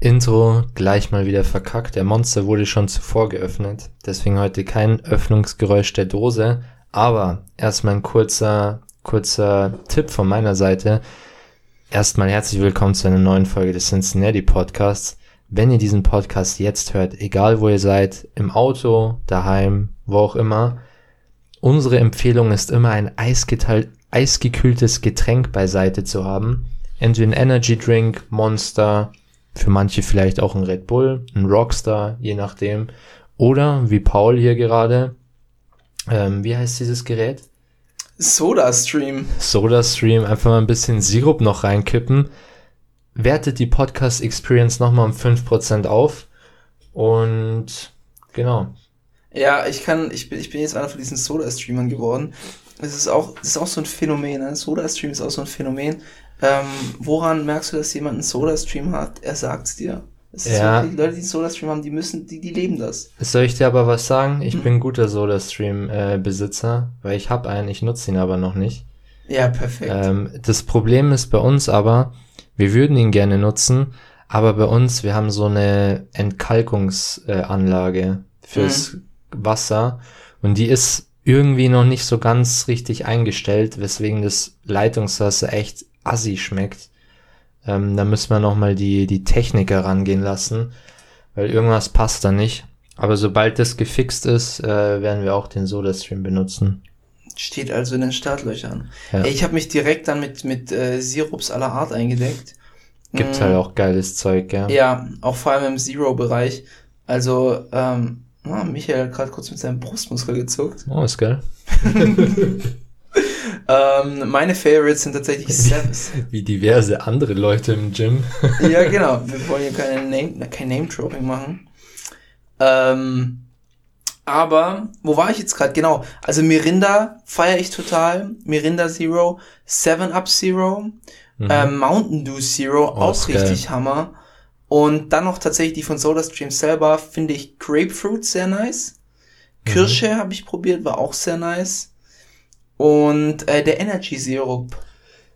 Intro gleich mal wieder verkackt. Der Monster wurde schon zuvor geöffnet, deswegen heute kein Öffnungsgeräusch der Dose. Aber erstmal ein kurzer, kurzer Tipp von meiner Seite. Erstmal herzlich willkommen zu einer neuen Folge des Cincinnati Podcasts. Wenn ihr diesen Podcast jetzt hört, egal wo ihr seid, im Auto, daheim, wo auch immer, Unsere Empfehlung ist immer ein eisgekühltes Getränk beiseite zu haben. Entweder ein Energy Drink, Monster, für manche vielleicht auch ein Red Bull, ein Rockstar, je nachdem. Oder wie Paul hier gerade, ähm, wie heißt dieses Gerät? Soda Stream. Soda Stream, einfach mal ein bisschen Sirup noch reinkippen. Wertet die Podcast Experience nochmal um 5% auf. Und genau. Ja, ich kann, ich bin, ich bin jetzt einer von diesen Soda-Streamern geworden. Es ist auch, das ist auch so ein Phänomen, ne? Soda-Stream ist auch so ein Phänomen. Ähm, woran merkst du, dass jemand einen Soda-Stream hat? Er sagt's dir. Es ist Ja. wirklich, die Leute, die einen Soda-Stream haben, die müssen, die, die leben das. Soll ich dir aber was sagen? Ich bin guter Soda Stream äh, Besitzer, weil ich habe einen, ich nutze ihn aber noch nicht. Ja, perfekt. Ähm, das Problem ist bei uns aber, wir würden ihn gerne nutzen, aber bei uns, wir haben so eine Entkalkungsanlage Anlage fürs Wasser und die ist irgendwie noch nicht so ganz richtig eingestellt, weswegen das Leitungswasser echt assi schmeckt. Ähm, da müssen wir nochmal die, die Techniker rangehen lassen, weil irgendwas passt da nicht. Aber sobald das gefixt ist, äh, werden wir auch den SodaStream benutzen. Steht also in den Startlöchern. Ja. Ich habe mich direkt dann mit, mit äh, Sirups aller Art eingedeckt. Gibt Mm, halt auch geiles Zeug, ja. Ja, auch vor allem im Zero-Bereich. Also, ähm, ah, Michael hat gerade kurz mit seinem Brustmuskel gezuckt. Oh, ist geil. Ähm, meine Favorites sind tatsächlich Sevens. Wie diverse andere Leute im Gym. ja, genau. Wir wollen hier keine Name, kein Name-Dropping machen. Ähm, aber, wo war ich jetzt gerade? Genau. Also Mirinda feiere ich total. Mirinda Zero, Seven Up Zero, ähm, Mountain Dew Zero, auch Mhm. Oh, geil. richtig Hammer. Und dann noch tatsächlich die von SodaStream selber, finde ich Grapefruit sehr nice. Mhm. Kirsche habe ich probiert, war auch sehr nice. Und äh, der Energy Sirup.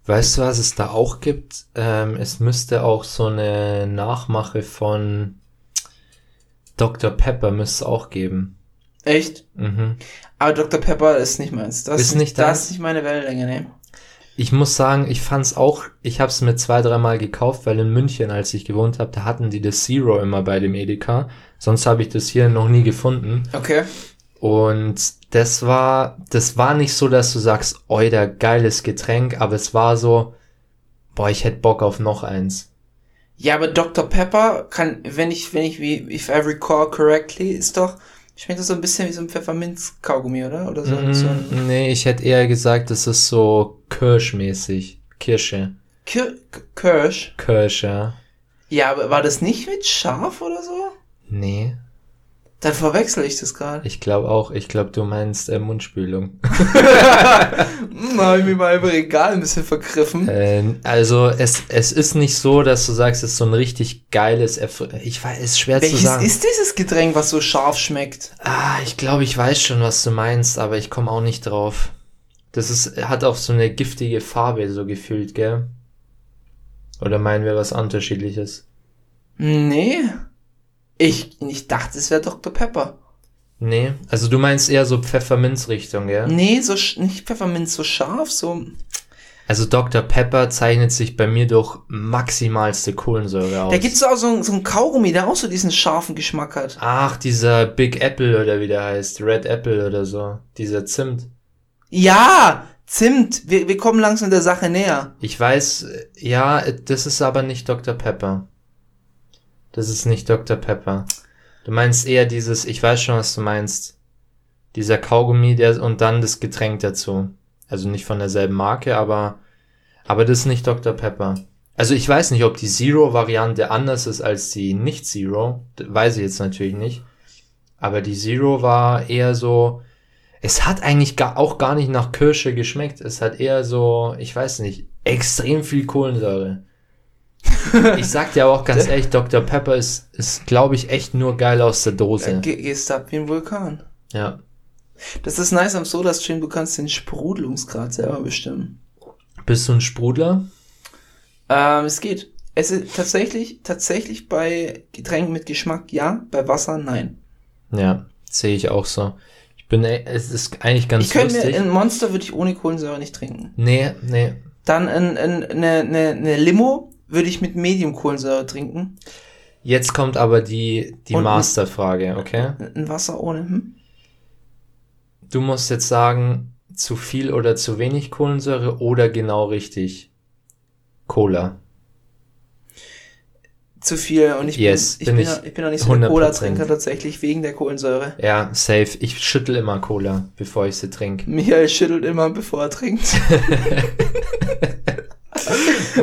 Weißt du, was es da auch gibt? Ähm, es müsste auch so eine Nachmache von Dr. Pepper müsste es auch geben. Echt? Mhm. Aber Dr. Pepper ist nicht meins. Das Ist nicht das ist nicht meine Wellenlänge, ne? Ich muss sagen, ich fand's auch, ich habe es mir zwei, dreimal gekauft, weil in München, als ich gewohnt habe, da hatten die das Zero immer bei dem Edeka. Sonst habe ich das hier noch nie gefunden. Okay. Und das war, das war nicht so, dass du sagst, oida, geiles Getränk, aber es war so, boah, ich hätte Bock auf noch eins. Ja, aber Dr. Pepper kann, wenn ich, wenn ich, wie, if I recall correctly, ist doch, schmeckt das so ein bisschen wie so ein Pfefferminz-Kaugummi, oder? Oder so, so Mm, nee, ich hätte eher gesagt, das ist so Kirschmäßig. Kirsche. Kir Kirsch. Kirsch, ja. Ja, aber war das nicht mit scharf oder so? Nee, Dann verwechsel ich das gerade. ich glaube auch, ich glaube, du meinst äh, Mundspülung. Hm, habe ich mir mal im Regal ein bisschen vergriffen. äh, also, es, es ist nicht so, dass du sagst, es ist so ein richtig geiles, Erf ich weiß, es ist schwer zu Welches sagen. ist dieses Getränk, was so scharf schmeckt? Ah, ich glaube, ich weiß schon, was du meinst, aber ich komme auch nicht drauf. Das ist, hat auch so eine giftige Farbe so gefühlt, gell? Oder meinen wir was unterschiedliches? Nee. Ich, ich dachte, es wäre Dr. Pepper. Nee, also du meinst eher so Pfefferminzrichtung, gell? Nee, so nicht Pfefferminz, so scharf, so. Also Dr. Pepper zeichnet sich bei mir durch maximalste Kohlensäure aus. Da gibt's auch so, einen- so einen Kaugummi, der auch so diesen scharfen Geschmack hat. Ach, dieser Big Apple oder wie der heißt, Red Apple oder so, dieser Zimt. Ja, Zimt. Wir, wir kommen langsam der Sache näher. Ich weiß, ja, das ist aber nicht Dr. Pepper. Das ist nicht Dr. Pepper. Du meinst eher dieses, ich weiß schon, was du meinst. Dieser Kaugummi, der und dann das Getränk dazu. Also nicht von derselben Marke, aber aber das ist nicht Dr. Pepper. Also ich weiß nicht, ob die Zero-Variante anders ist als die Nicht-Zero. Weiß ich jetzt natürlich nicht. Aber die Zero war eher so. Es hat eigentlich gar, auch gar nicht nach Kirsche geschmeckt. Es hat eher so, ich weiß nicht, extrem viel Kohlensäure. Ich sag dir aber auch ganz ehrlich, Dr. Pepper ist, ist glaube ich, echt nur geil aus der Dose. Ge gehst ab wie ein Vulkan. Ja. Das ist nice am Soda-Stream, du kannst den Sprudelungsgrad selber bestimmen. Bist du ein Sprudler? Ähm, es geht. Es ist tatsächlich, tatsächlich bei Getränken mit Geschmack ja, bei Wasser nein. Ja, sehe ich auch so. Ich bin, es ist eigentlich ganz ich könnte mir, ein Monster würde ich ohne Kohlensäure nicht trinken. nee, nee. Dann ein, ein, eine, eine, eine Limo würde ich mit Medium Kohlensäure trinken. Jetzt kommt aber die, die Und- Masterfrage, okay? Ein Wasser ohne, hm? Du musst jetzt sagen, zu viel oder zu wenig Kohlensäure oder genau richtig. Cola. Zu viel und ich Yes, bin, ich bin ich ja- ich bin auch nicht so ein 100%. Cola-Trinker tatsächlich wegen der Kohlensäure. Ja, safe. Ich schüttel immer Cola, bevor ich sie trinke. Michael schüttelt immer, bevor er trinkt.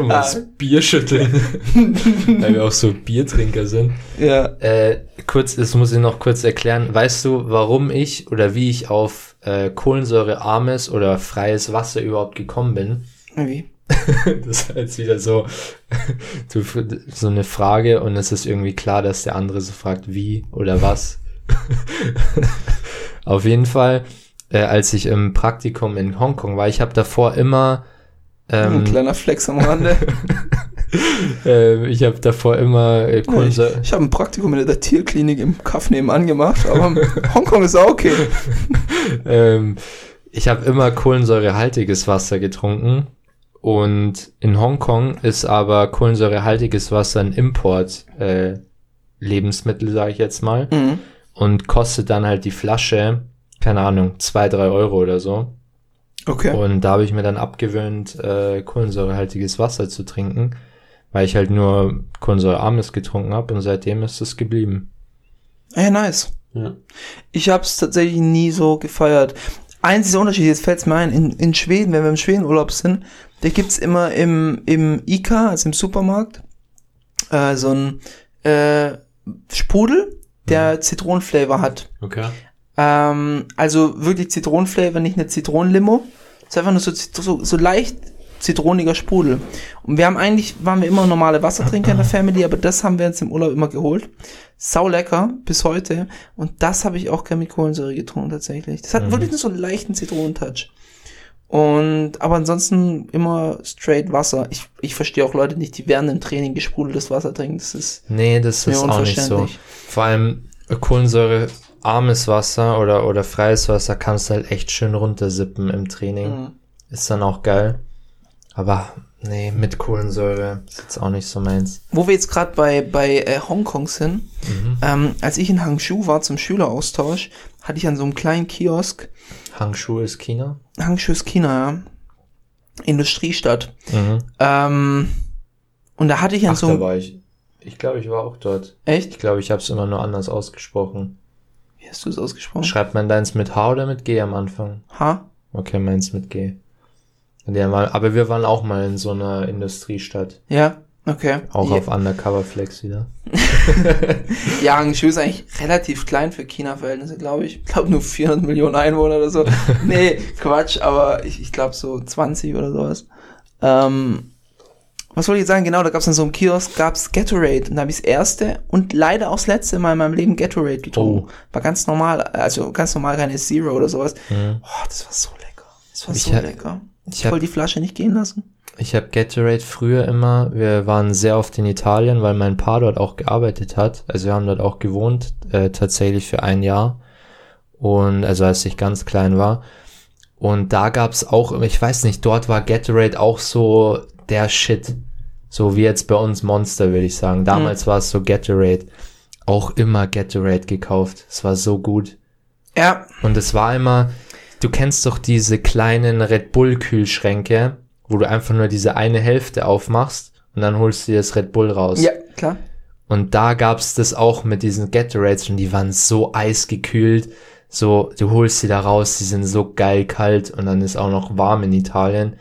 Und das Bier schütteln. Weil wir auch so Biertrinker sind. ja. Äh, kurz, das muss ich noch kurz erklären. Weißt du, warum ich oder wie ich auf äh, kohlensäurearmes oder freies Wasser überhaupt gekommen bin? Wie? Das ist jetzt wieder so, so eine Frage und es ist irgendwie klar, dass der andere so fragt, wie oder was. Auf jeden Fall, äh, als ich im Praktikum in Hongkong war, ich habe davor immer, Ein ähm, kleiner Flex am Rande. äh, ich habe davor immer äh, ich Kohlensäure, ich habe ein Praktikum in der Tierklinik im Kaff nebenan gemacht, aber Hongkong ist auch okay. ähm, ich habe immer kohlensäurehaltiges Wasser getrunken und in Hongkong ist aber kohlensäurehaltiges Wasser ein Import äh, Lebensmittel, sage ich jetzt mal, Mhm. und kostet dann halt die Flasche, keine Ahnung, zwei drei Euro oder so. Okay. Und da habe ich mir dann abgewöhnt, äh, kohlensäurehaltiges Wasser zu trinken, weil ich halt nur kohlensäurearmes getrunken habe und seitdem ist es geblieben. Ja, nice. Ja. Ich habe es tatsächlich nie so gefeiert. Einziger Unterschied, jetzt fällt es mir ein, in, in Schweden, wenn wir im Schwedenurlaub sind, da gibt's immer im, im Ika, also im Supermarkt, äh, so ein äh, Sprudel, der Zitronenflavor hat. Okay. Ähm, also wirklich Zitronenflavor, nicht eine Zitronenlimo. Es ist einfach nur so, so, so leicht zitroniger Sprudel. Und wir haben eigentlich, waren wir immer normale Wassertrinker in der Family, aber das haben wir uns im Urlaub immer geholt. Sau lecker, bis heute. Und das habe ich auch gerne mit Kohlensäure getrunken, tatsächlich. Das hat wirklich nur so einen leichten Zitronentouch. Und, aber ansonsten immer straight Wasser. Ich, ich verstehe auch Leute nicht, die während dem Training gesprudeltes Wasser trinken. Das ist, Nee, das ist auch nicht so. Vor allem äh, kohlensäurearmes Wasser oder, oder freies Wasser kannst du halt echt schön runtersippen im Training. Mhm. Ist dann auch geil. Aber nee, mit Kohlensäure ist jetzt auch nicht so meins. Wo wir jetzt gerade bei, bei äh, Hongkong sind, Mhm. ähm, als ich in Hangzhou war zum Schüleraustausch, hatte ich an so einem kleinen Kiosk, Hangshu ist China. Hangzhou ist China, ja, Industriestadt. Mhm. Ähm, und da hatte ich an Ach, so einem, ich. Ich glaube, ich war auch dort. echt? Ich glaube, ich habe es immer nur anders ausgesprochen. Wie hast du es ausgesprochen? Schreibt man deins mit H oder mit G am Anfang? H? Okay, meins mit G. Mal, aber wir waren auch mal in so einer Industriestadt. Ja, okay. Auch ja, auf Undercover Flex wieder. Ja, Hangzhou ist eigentlich relativ klein für China-Verhältnisse, glaube ich. Ich glaube nur 400 Millionen Einwohner oder so. nee, Quatsch, aber ich, ich glaube so 20 oder sowas. Ähm, was wollte ich jetzt sagen? Genau, da gab es in so einem Kiosk gab's Gatorade. Und da habe ich das erste und leider auch das letzte Mal in meinem Leben Gatorade getrunken. Oh. War ganz normal, also ganz normal keine Zero oder sowas. Mhm. Oh, das war so lecker. Das war Ich so hab- lecker. Ich Ich wollte die Flasche nicht gehen lassen. Ich habe Gatorade früher immer, wir waren sehr oft in Italien, weil mein Paar dort auch gearbeitet hat. Also wir haben dort auch gewohnt, äh, tatsächlich für ein Jahr. Und also als ich ganz klein war. Und da gab's auch, ich weiß nicht, dort war Gatorade auch so der Shit. So wie jetzt bei uns Monster, würde ich sagen. Damals war es so Gatorade. Auch immer Gatorade gekauft. Es war so gut. Ja, Und es war immer, du kennst doch diese kleinen Red Bull Kühlschränke, wo du einfach nur diese eine Hälfte aufmachst und dann holst du dir das Red Bull raus. ja, klar. Und da gab's das auch mit diesen Gatorades und die waren so eisgekühlt. So, du holst sie da raus, die sind so geil kalt und dann ist auch noch warm in Italien.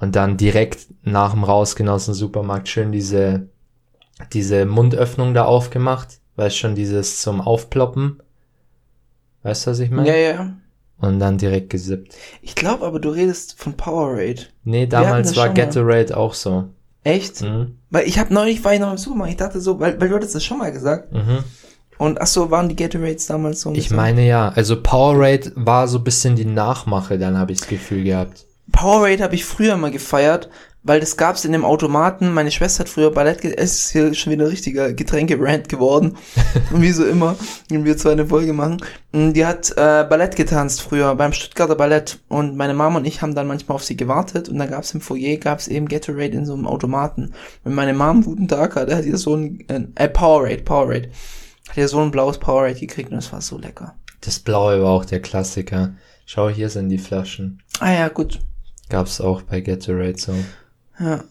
Und dann direkt nach dem Rausgehen aus dem Supermarkt schön diese, diese Mundöffnung da aufgemacht, weißt schon, dieses zum Aufploppen. Weißt du, was ich meine? Ja, ja. Und dann direkt gesippt. Ich glaube aber, du redest von Powerade. Nee, damals war. Gatorade auch so. Echt? Mhm. Weil ich habe neulich, war ich noch im Supermarkt, ich dachte so, weil, weil du hattest das schon mal gesagt. Mhm. Und ach so, waren die Gatorades damals so? ein Ich meine ja, also Powerade war so ein bisschen die Nachmache, dann habe ich das Gefühl gehabt. Powerade habe ich früher mal gefeiert, weil das gab's in dem Automaten. Meine Schwester hat früher Ballett, ge- es ist hier schon wieder ein richtiger Getränke-Rant geworden. Und wie so immer, wenn wir zwei eine Folge machen. Die hat äh, Ballett getanzt früher beim Stuttgarter Ballett. Und meine Mama und ich haben dann manchmal auf sie gewartet. Und dann gab's im Foyer, gab's eben Gatorade in so einem Automaten. Wenn meine Mom einen guten Tag hatte, hat ihr so ein, äh, Powerade, Powerade. Hat ihr so ein blaues Powerade gekriegt und es war so lecker. Das Blaue war auch der Klassiker. Schau, hier sind die Flaschen. Ah ja, gut. Gab's auch bei Gatorade so. Ja.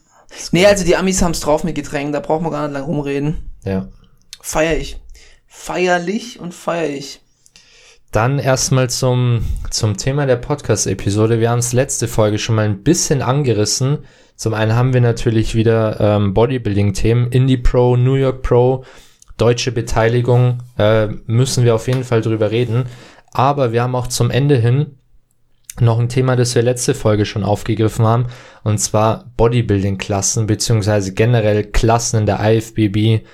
Nee, also die Amis haben's drauf mit Getränken, da braucht man gar nicht lang rumreden. Ja. Feier ich. Feierlich und feier ich. Dann erstmal zum, zum Thema der Podcast-Episode. Wir haben es letzte Folge schon mal ein bisschen angerissen. Zum einen haben wir natürlich wieder ähm, Bodybuilding-Themen, Indie Pro, New York Pro, deutsche Beteiligung, äh, müssen wir auf jeden Fall drüber reden. Aber wir haben auch zum Ende hin noch ein Thema, das wir letzte Folge schon aufgegriffen haben, und zwar Bodybuilding-Klassen, beziehungsweise generell Klassen in der IFBB,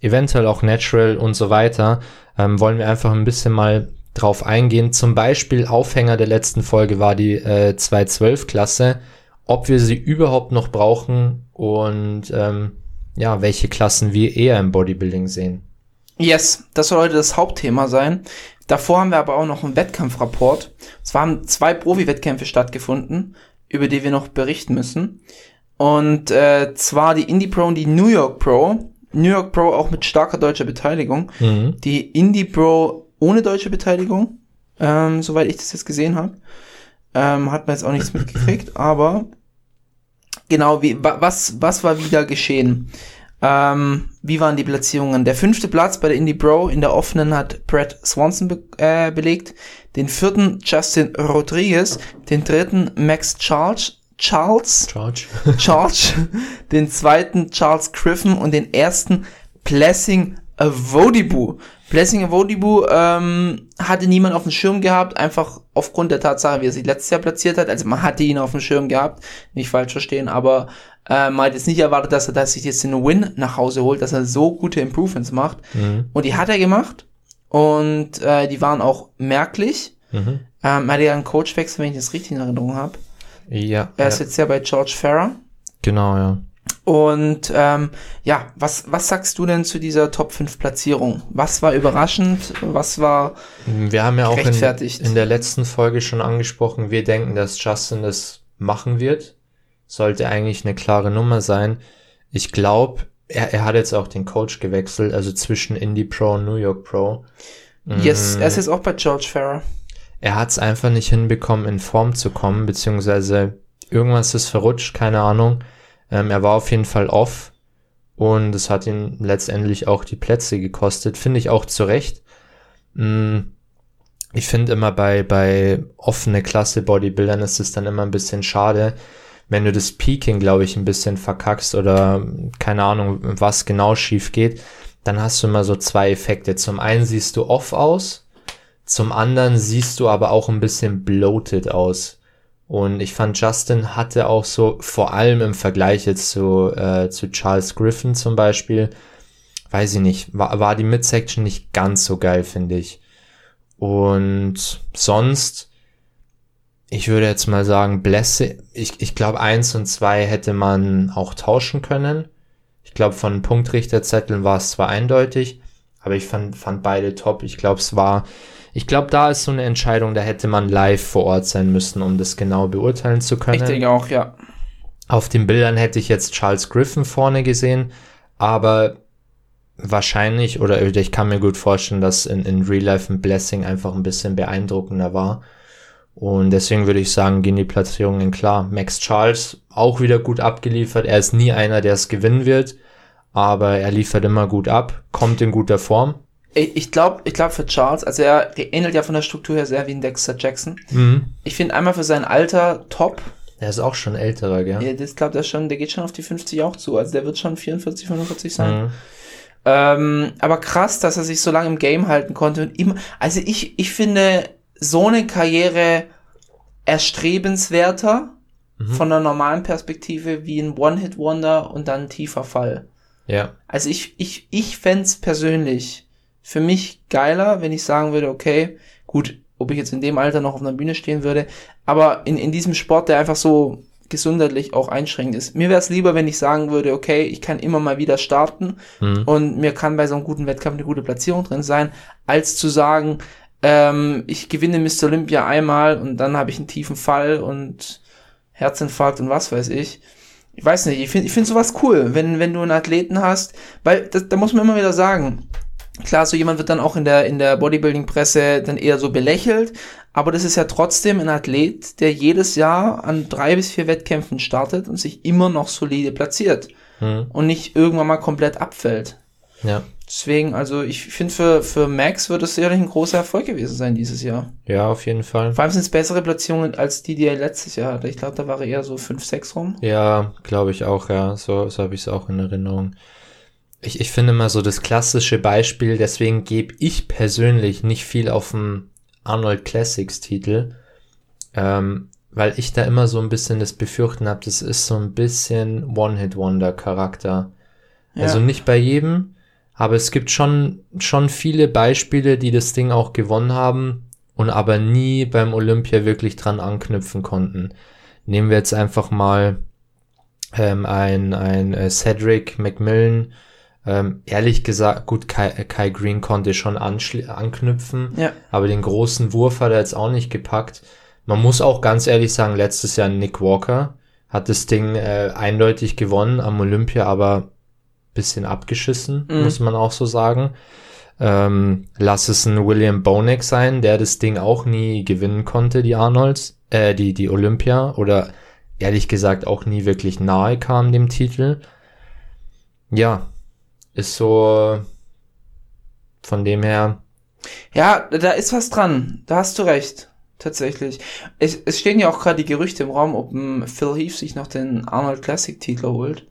eventuell auch Natural und so weiter, ähm, wollen wir einfach ein bisschen mal drauf eingehen. Zum Beispiel Aufhänger der letzten Folge war die äh, 212-Klasse, ob wir sie überhaupt noch brauchen und ähm, ja, welche Klassen wir eher im Bodybuilding sehen. Yes, das soll heute das Hauptthema sein. Davor haben wir aber auch noch einen Wettkampfrapport. Zwar haben zwei Profi-Wettkämpfe stattgefunden, über die wir noch berichten müssen. Und äh, zwar die Indie Pro und die New York Pro. New York Pro auch mit starker deutscher Beteiligung. Mhm. Die Indie Pro ohne deutsche Beteiligung, ähm, soweit ich das jetzt gesehen habe. Ähm, hat man jetzt auch nichts mitgekriegt, aber genau, wie, wa, was, was war wieder geschehen? Ähm, wie waren die Platzierungen? Der fünfte Platz bei der Indie Pro in der offenen hat Brett Swanson be äh, belegt, den vierten Justin Rodriguez, den dritten Max Charles, Charles, George. Charles, den zweiten Charles Griffin und den ersten Blessing Avodibu. Blessing Avodibu ähm, hatte niemand auf dem Schirm gehabt, einfach aufgrund der Tatsache, wie er sich letztes Jahr platziert hat. Also man hatte ihn auf dem Schirm gehabt, nicht falsch verstehen, aber äh, man hat jetzt nicht erwartet, dass er dass sich jetzt den Win nach Hause holt, dass er so gute Improvements macht. Mhm. Und die hat er gemacht und äh, die waren auch merklich. Mhm. Ähm, er hatte ja einen Coachwechsel, wenn ich das richtig in Erinnerung habe. Ja, Er ja, ist jetzt ja bei George Farrer. genau, ja. Und ähm, ja, was, was sagst du denn zu dieser Top 5 Platzierung? Was war überraschend? Was war. Wir haben ja auch in, in der letzten Folge schon angesprochen, wir denken, dass Justin das machen wird. Sollte eigentlich eine klare Nummer sein. Ich glaube, er, er hat jetzt auch den Coach gewechselt, also zwischen Indie Pro und New York Pro. Yes, Mhm. er ist jetzt auch bei George Farrer. Er hat es einfach nicht hinbekommen, in Form zu kommen, beziehungsweise irgendwas ist verrutscht, keine Ahnung. Ähm, er war auf jeden Fall off und es hat ihn letztendlich auch die Plätze gekostet, finde ich auch zu Recht. Mm, Ich finde immer bei, bei offene Klasse Bodybuildern ist es dann immer ein bisschen schade, wenn du das Peaking, glaube ich, ein bisschen verkackst oder keine Ahnung, was genau schief geht, dann hast du immer so zwei Effekte. Zum einen siehst du off aus, zum anderen siehst du aber auch ein bisschen bloated aus. Und ich fand, Justin hatte auch so, vor allem im Vergleich jetzt zu, äh, zu Charles Griffin zum Beispiel, weiß ich nicht, war, war die Midsection nicht ganz so geil, finde ich. Und sonst, ich würde jetzt mal sagen, Blesse, ich, ich glaube, eins und zwei hätte man auch tauschen können. Ich glaube, von Punktrichterzetteln war es zwar eindeutig, aber ich fand, fand beide top. Ich glaube, es war, ich glaube, da ist so eine Entscheidung, da hätte man live vor Ort sein müssen, um das genau beurteilen zu können. Ich denke auch, ja. Auf den Bildern hätte ich jetzt Charles Griffin vorne gesehen, aber wahrscheinlich, oder ich kann mir gut vorstellen, dass in, in Real Life ein Blessing einfach ein bisschen beeindruckender war. Und deswegen würde ich sagen, gehen die Platzierungen klar. Max Charles auch wieder gut abgeliefert. Er ist nie einer, der es gewinnen wird, aber er liefert immer gut ab, kommt in guter Form. Ich, ich glaube, ich glaube für Charles, also er ähnelt ja von der Struktur her sehr wie ein Dexter Jackson. Mhm. Ich finde einmal für sein Alter top. Der ist auch schon älterer, gell? Ja, das glaubt er schon, der geht schon auf die 50 auch zu. Also der wird schon 44, 45 sein. Mhm. Ähm, aber krass, dass er sich so lange im Game halten konnte und immer, also ich, ich finde so eine Karriere erstrebenswerter von der normalen Perspektive wie ein One-Hit-Wonder und dann ein tiefer Fall. Ja. Also ich, ich, ich fänd's persönlich für mich geiler, wenn ich sagen würde, okay, gut, ob ich jetzt in dem Alter noch auf einer Bühne stehen würde, aber in, in diesem Sport, der einfach so gesundheitlich auch einschränkend ist. Mir wäre es lieber, wenn ich sagen würde, okay, ich kann immer mal wieder starten Mhm. und mir kann bei so einem guten Wettkampf eine gute Platzierung drin sein, als zu sagen, ähm, ich gewinne Mr. Olympia einmal und dann habe ich einen tiefen Fall und Herzinfarkt und was weiß ich. Ich weiß nicht, ich finde ich find sowas cool, wenn, wenn du einen Athleten hast, weil das, da muss man immer wieder sagen, klar, so jemand wird dann auch in der, in der Bodybuilding-Presse dann eher so belächelt, aber das ist ja trotzdem ein Athlet, der jedes Jahr an drei bis vier Wettkämpfen startet und sich immer noch solide platziert Mhm. und nicht irgendwann mal komplett abfällt. Ja. Deswegen, also ich finde, für, für Max wird es sicherlich ein großer Erfolg gewesen sein dieses Jahr. Ja, auf jeden Fall. Vor allem sind es bessere Platzierungen als die, die er letztes Jahr hatte. Ich glaube, da war er eher so 5, 6 rum. Ja, glaube ich auch, ja. So, so habe ich es auch in Erinnerung. Ich, ich finde mal so das klassische Beispiel, deswegen gebe ich persönlich nicht viel auf den Arnold Classics Titel, ähm, weil ich da immer so ein bisschen das Befürchten habe, das ist so ein bisschen One-Hit-Wonder-Charakter. Ja. Also nicht bei jedem, aber es gibt schon, schon viele Beispiele, die das Ding auch gewonnen haben und aber nie beim Olympia wirklich dran anknüpfen konnten. Nehmen wir jetzt einfach mal ähm, ein, ein äh, Cedric McMillan. Ähm, ehrlich gesagt, gut, Kai, äh, Kai Green konnte schon anknüpfen, Ja. aber den großen Wurf hat er jetzt auch nicht gepackt. Man muss auch ganz ehrlich sagen, letztes Jahr Nick Walker hat das Ding äh, eindeutig gewonnen am Olympia, aber bisschen abgeschissen, Mhm. muss man auch so sagen. Ähm, lass es ein William Bonek sein, der das Ding auch nie gewinnen konnte, die Arnolds, äh, die, die Olympia, oder ehrlich gesagt auch nie wirklich nahe kam dem Titel. Ja, ist so von dem her, Ja, da ist was dran. Da hast du recht. Tatsächlich. Es, es stehen ja auch gerade die Gerüchte im Raum, ob ein Phil Heath sich noch den Arnold Classic Titel holt.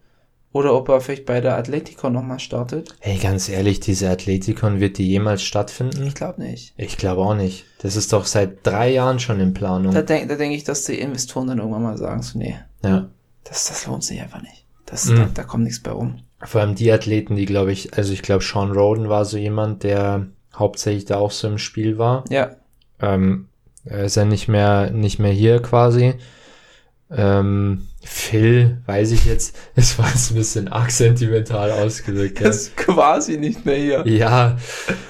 Oder ob er vielleicht bei der Atletico nochmal startet. hey, ganz ehrlich, diese Athletikon, wird die jemals stattfinden? Ich glaube nicht. Ich glaube auch nicht. Das ist doch seit drei Jahren schon in Planung. Da denke da denk ich, dass die Investoren dann irgendwann mal sagen, so, nee, ja. das, das lohnt sich einfach nicht. Das, Mhm. da, da kommt nichts bei rum. Vor allem die Athleten, die glaube ich, also ich glaube Sean Roden war so jemand, der hauptsächlich da auch so im Spiel war. Ja. Ähm, er ist ja nicht mehr, nicht mehr hier quasi. Ähm, Phil, weiß ich jetzt, es war jetzt ein bisschen arg sentimental ausgedrückt. Ja, ist quasi nicht mehr hier. ja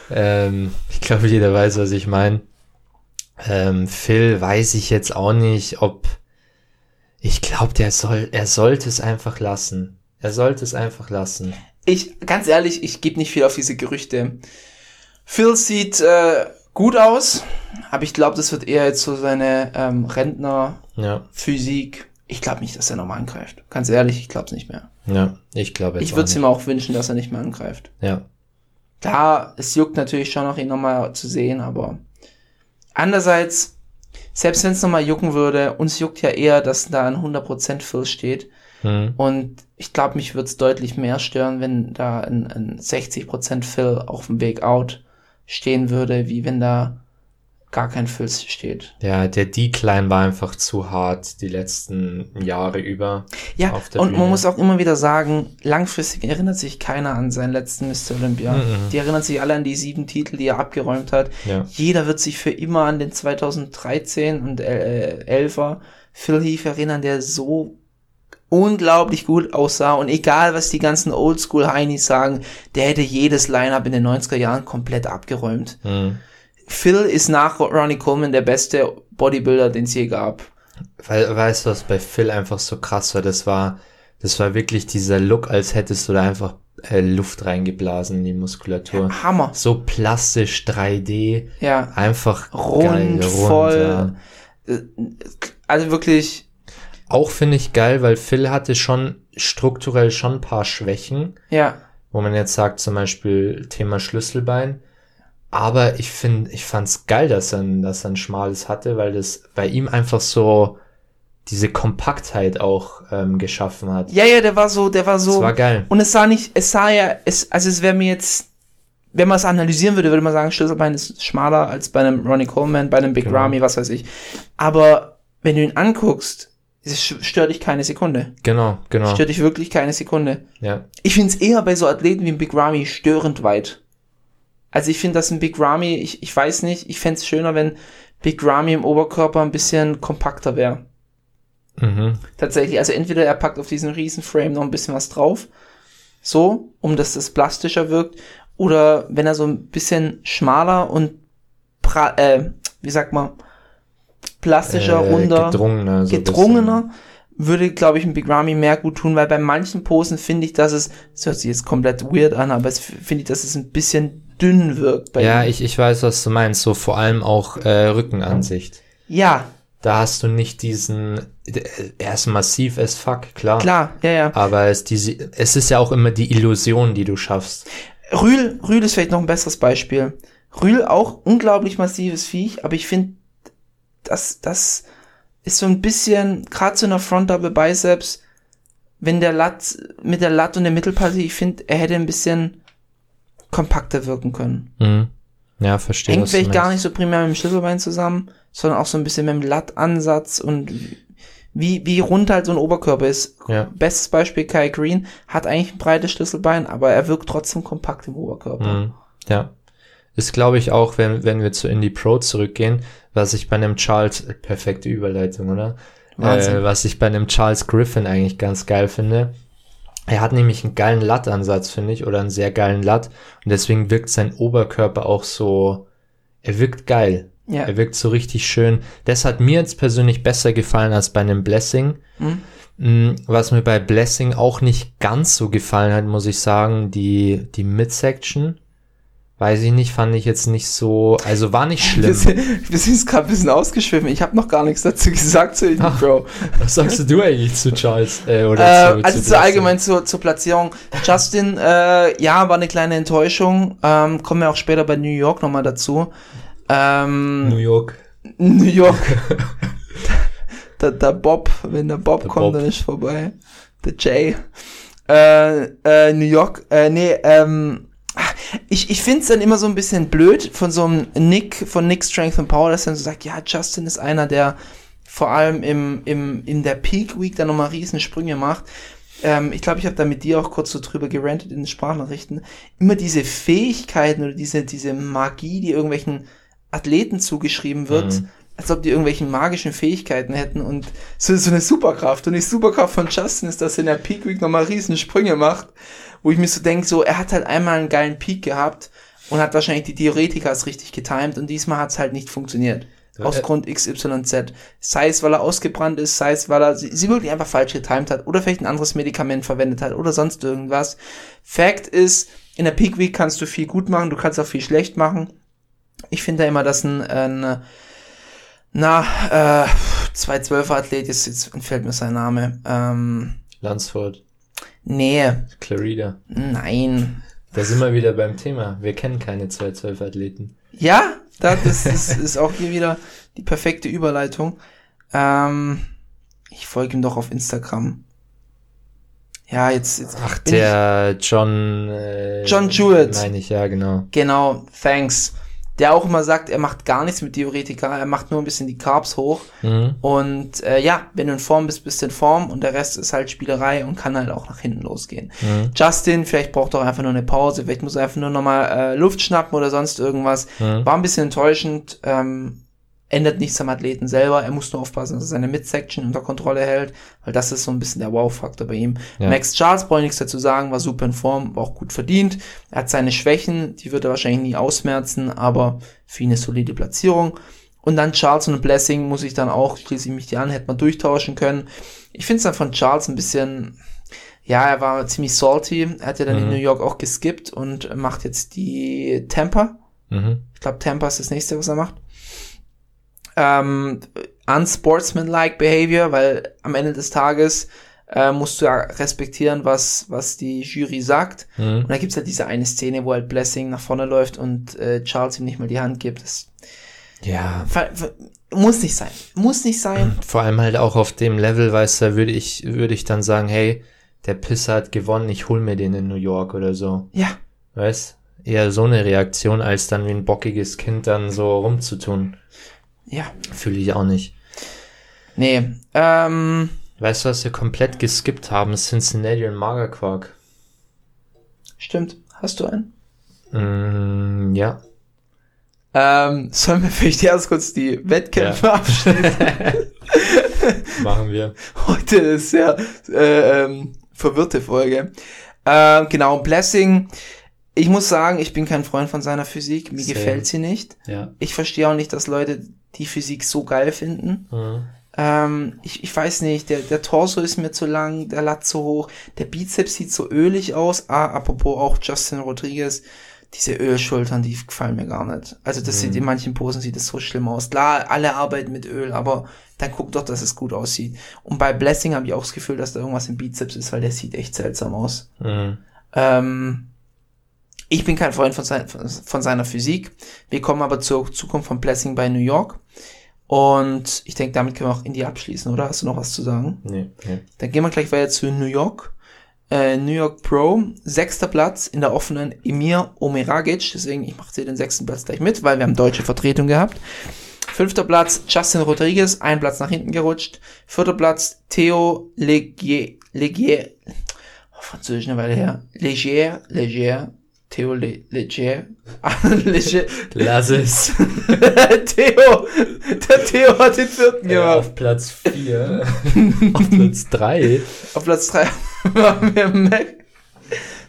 ähm, ich glaube, jeder weiß, was ich meine. Ähm, Phil weiß ich jetzt auch nicht, ob ich glaube, der soll, er sollte es einfach lassen. Er sollte es einfach lassen. Ich, ganz ehrlich, ich gebe nicht viel auf diese Gerüchte. Phil sieht äh, gut aus, aber ich glaube, das wird eher jetzt so seine ähm, Rentner-Physik. Ja, Ich glaube nicht, dass er nochmal angreift. Ganz ehrlich, ich glaube es nicht mehr. ja, ich glaube Ich würde es ihm auch wünschen, dass er nicht mehr angreift. Ja, Klar, es juckt natürlich schon noch, ihn nochmal zu sehen, aber andererseits, selbst wenn es nochmal jucken würde, uns juckt ja eher, dass da ein 100% Phil steht. Hm. Und ich glaube, mich würde es deutlich mehr stören, wenn da ein, ein 60% Fill auf dem Weg out stehen würde, wie wenn da gar kein Fill steht. ja, der Decline war einfach zu hart die letzten Jahre über. Ja, und Bühne. man muss auch immer wieder sagen, langfristig erinnert sich keiner an seinen letzten Mr. Olympia. Mhm. Die erinnern sich alle an die sieben Titel, die er abgeräumt hat. Ja, Jeder wird sich für immer an den 2013 und äh, 11er Phil Heath erinnern, der so unglaublich gut aussah und egal was die ganzen Oldschool Heinis sagen, der hätte jedes Line-Up in den 90er Jahren komplett abgeräumt. hm. Phil ist nach Ronnie Coleman der beste Bodybuilder, den es je gab. Weil, weißt du, was bei Phil einfach so krass war? Das war, das war wirklich dieser Look, als hättest du da einfach äh, Luft reingeblasen in die Muskulatur. Hammer. So plastisch 3D, Ja. einfach Rund, geil, voll. ja. Also wirklich, Auch finde ich geil, weil Phil hatte schon strukturell schon ein paar Schwächen, ja. wo man jetzt sagt, zum Beispiel Thema Schlüsselbein. Aber ich finde, ich fand's geil, dass er, ein- dass er ein schmales hatte, weil das bei ihm einfach so, diese Kompaktheit auch ähm, geschaffen hat. Ja, ja, der war so, der war so. Das war geil. Und es sah nicht, es sah ja, es, also es wäre mir jetzt, wenn man es analysieren würde, würde man sagen, Schlüsselbein ist schmaler als bei einem Ronnie Coleman, bei einem Big Genau. Ramy, was weiß ich. Aber wenn du ihn anguckst, es stört dich keine Sekunde. Genau, genau. Stört dich wirklich keine Sekunde. Ja. Ich finde es eher bei so Athleten wie ein Big Ramy störend weit. Also ich finde, dass ein Big Ramy, ich, ich weiß nicht, ich fände es schöner, wenn Big Ramy im Oberkörper ein bisschen kompakter wäre. Mhm. Tatsächlich, also entweder er packt auf diesen riesen Frame noch ein bisschen was drauf, so, um dass das plastischer wirkt, oder wenn er so ein bisschen schmaler und pra äh, wie sagt man, plastischer, Äh, runder, gedrungener. So gedrungener, würde, glaube ich, ein Big Ramy mehr gut tun, weil bei manchen Posen finde ich, dass es, das hört sich jetzt komplett weird an, aber es finde ich, dass es ein bisschen dünn wirkt bei Ja, ihm. ich, ich weiß, was du meinst. So vor allem auch äh, Rückenansicht. Ja, Da hast du nicht diesen. Er ist massiv as fuck, klar. klar, ja, ja. Aber es, diese, es ist ja auch immer die Illusion, die du schaffst. Rühl, Rühl ist vielleicht noch ein besseres Beispiel. Rühl auch unglaublich massives Viech, aber ich finde, das, das ist so ein bisschen, gerade so in der Front Double Biceps, wenn der Lat, mit der Lat und der Mittelpartie, ich finde, er hätte ein bisschen kompakter wirken können. Mhm. Ja, verstehe. Hängt vielleicht gar nicht so primär mit dem Schlüsselbein zusammen, sondern auch so ein bisschen mit dem Lattansatz und wie, wie rund halt so ein Oberkörper ist. Ja. Bestes Beispiel Kai Green hat eigentlich ein breites Schlüsselbein, aber er wirkt trotzdem kompakt im Oberkörper. Mhm. Ja. Ist, glaube ich, auch, wenn, wenn wir zu Indie Pro zurückgehen, was ich bei einem Charles, äh, perfekte Überleitung, oder? Äh, was ich bei einem Charles Griffin eigentlich ganz geil finde. Er hat nämlich einen geilen Lattansatz, finde ich, oder einen sehr geilen Latt. Und deswegen wirkt sein Oberkörper auch so, er wirkt geil. Ja. Er wirkt so richtig schön. Das hat mir jetzt persönlich besser gefallen als bei einem Blessing. Mm, Was mir bei Blessing auch nicht ganz so gefallen hat, muss ich sagen, die, die Midsection. Weiß ich nicht, fand ich jetzt nicht so, also war nicht schlimm. wir sind gerade ein bisschen ausgeschwiffen. Ich habe noch gar nichts dazu gesagt zu Indie Ach. Bro. Was sagst du eigentlich zu Charles? Äh, oder Äh, zu, also zu zu allgemein zur, zur Platzierung. Justin, äh, ja, war eine kleine Enttäuschung. Ähm, kommen wir auch später bei New York nochmal dazu. Ähm, New York. New York. der, der Bob, wenn der Bob Der kommt, Bob. dann ist vorbei. Der Jay. Äh, äh, New York, äh, nee, ähm, ich, ich find's dann immer so ein bisschen blöd von so einem Nick, von Nick Strength and Power, dass er so sagt, ja, Justin ist einer, der vor allem im, im, in der Peak Week dann nochmal riesen Sprünge macht. Ähm, ich glaube, ich habe da mit dir auch kurz so drüber gerantet in den Sprachnachrichten. Immer diese Fähigkeiten oder diese, diese Magie, die irgendwelchen Athleten zugeschrieben wird, Mhm. als ob die irgendwelchen magischen Fähigkeiten hätten und so, so eine Superkraft. Und die Superkraft von Justin ist, dass er in der Peak Week nochmal riesen Sprünge macht, wo ich mir so denke, so, er hat halt einmal einen geilen Peak gehabt und hat wahrscheinlich die Theoretikas richtig getimed und diesmal hat's halt nicht funktioniert. Aus Äh, Grund XYZ. Sei es, weil er ausgebrannt ist, sei es, weil er sie, sie wirklich einfach falsch getimed hat oder vielleicht ein anderes Medikament verwendet hat oder sonst irgendwas. Fact ist, in der Peak Week kannst du viel gut machen, du kannst auch viel schlecht machen. Ich finde da immer, dass ein, ein na, äh, 212er Athlet, jetzt, jetzt entfällt mir sein Name. Ähm, Lansford. Nee, Clarida. nein. Da sind wir wieder beim Thema. Wir kennen keine 212-Athleten. Ja, da, das ist, ist auch hier wieder die perfekte Überleitung. Ähm, ich folge ihm doch auf Instagram. Ja, jetzt, jetzt Ach, der John... Äh, John Jewett. Meine ich, ja, genau. Ich, genau, thanks. Der auch immer sagt, er macht gar nichts mit Diuretika, er macht nur ein bisschen die Carbs hoch. Mhm. Und äh, ja, wenn du in Form bist, bist du in Form und der Rest ist halt Spielerei und kann halt auch nach hinten losgehen. Mhm. Justin, vielleicht braucht er auch einfach nur eine Pause, vielleicht muss er einfach nur nochmal äh, Luft schnappen oder sonst irgendwas. Mhm. War ein bisschen enttäuschend, ähm, ändert nichts am Athleten selber. Er muss nur aufpassen, dass er seine Midsection unter Kontrolle hält, weil das ist so ein bisschen der Wow-Faktor bei ihm. Ja. Max Charles brauche ich nichts dazu sagen, war super in Form, war auch gut verdient. Er hat seine Schwächen, die wird er wahrscheinlich nie ausmerzen, aber für ihn eine solide Platzierung. Und dann Charles und Blessing muss ich dann auch, schließe ich mich die an, hätte man durchtauschen können. Ich finde es dann von Charles ein bisschen, ja, er war ziemlich salty. Er hat ja dann in Mhm. New York auch geskippt und macht jetzt die Tampa. Mhm. Ich glaube, Tampa ist das nächste, was er macht. Ähm, unsportsmanlike behavior, weil am Ende des Tages äh, musst du ja respektieren, was, was die Jury sagt. Mhm. Und da gibt's halt diese eine Szene, wo halt Blessing nach vorne läuft und äh, Charles ihm nicht mal die Hand gibt. Das, Ja. Muss nicht sein. Muss nicht sein. Vor allem halt auch auf dem Level, weißt du, würde ich, würde ich dann sagen, hey, der Pisser hat gewonnen, ich hol mir den in New York oder so. Ja. Weißt? Eher so eine Reaktion, als dann wie ein bockiges Kind dann so rumzutun. Ja. Fühle ich auch nicht. Nee. Ähm, Weißt du, was wir komplett geskippt haben? Cincinnati und Magerquark. stimmt. Hast du einen? Mm, ja. Ähm, sollen wir vielleicht erst kurz die Wettkämpfe Ja. abschließen? Machen wir. Heute ist sehr äh, ähm, verwirrte Folge. Ähm, genau, Blessing. Ich muss sagen, ich bin kein Freund von seiner Physik. Mir Same. gefällt sie nicht. Ja. Ich verstehe auch nicht, dass Leute die Physik so geil finden. Mhm. Ähm, ich, ich weiß nicht, der, der Torso ist mir zu lang, der Lat zu hoch, der Bizeps sieht so ölig aus. Ah, apropos auch Justin Rodriguez, diese Ölschultern, die gefallen mir gar nicht. Also das sieht in manchen Posen sieht es so schlimm aus. Klar, alle arbeiten mit Öl, aber dann guck doch, dass es gut aussieht. Und bei Blessing habe ich auch das Gefühl, dass da irgendwas im Bizeps ist, weil der sieht echt seltsam aus. Mhm. Ähm, ich bin kein Freund von, sein, von seiner Physik. Wir kommen aber zur Zukunft von Blessing bei New York. Und ich denke, damit können wir auch Indie abschließen, oder? Hast du noch was zu sagen? Nee, nee. Dann gehen wir gleich weiter zu New York. Äh, New York Pro, sechster Platz in der offenen Emir Omeragic. Deswegen, ich mache dir den sechsten Platz gleich mit, weil wir haben deutsche Vertretung gehabt. Fünfter Platz, Justin Rodriguez, ein Platz nach hinten gerutscht. Vierter Platz, Theo Legier, Legier, oh, Französisch eine Weile her. Leger, Leger, Theo Le, Leger, Leger, Lass es. Theo, der Theo hat den vierten Ja, gemacht. auf Platz 4. auf Platz 3. Auf Platz 3 haben wir Max.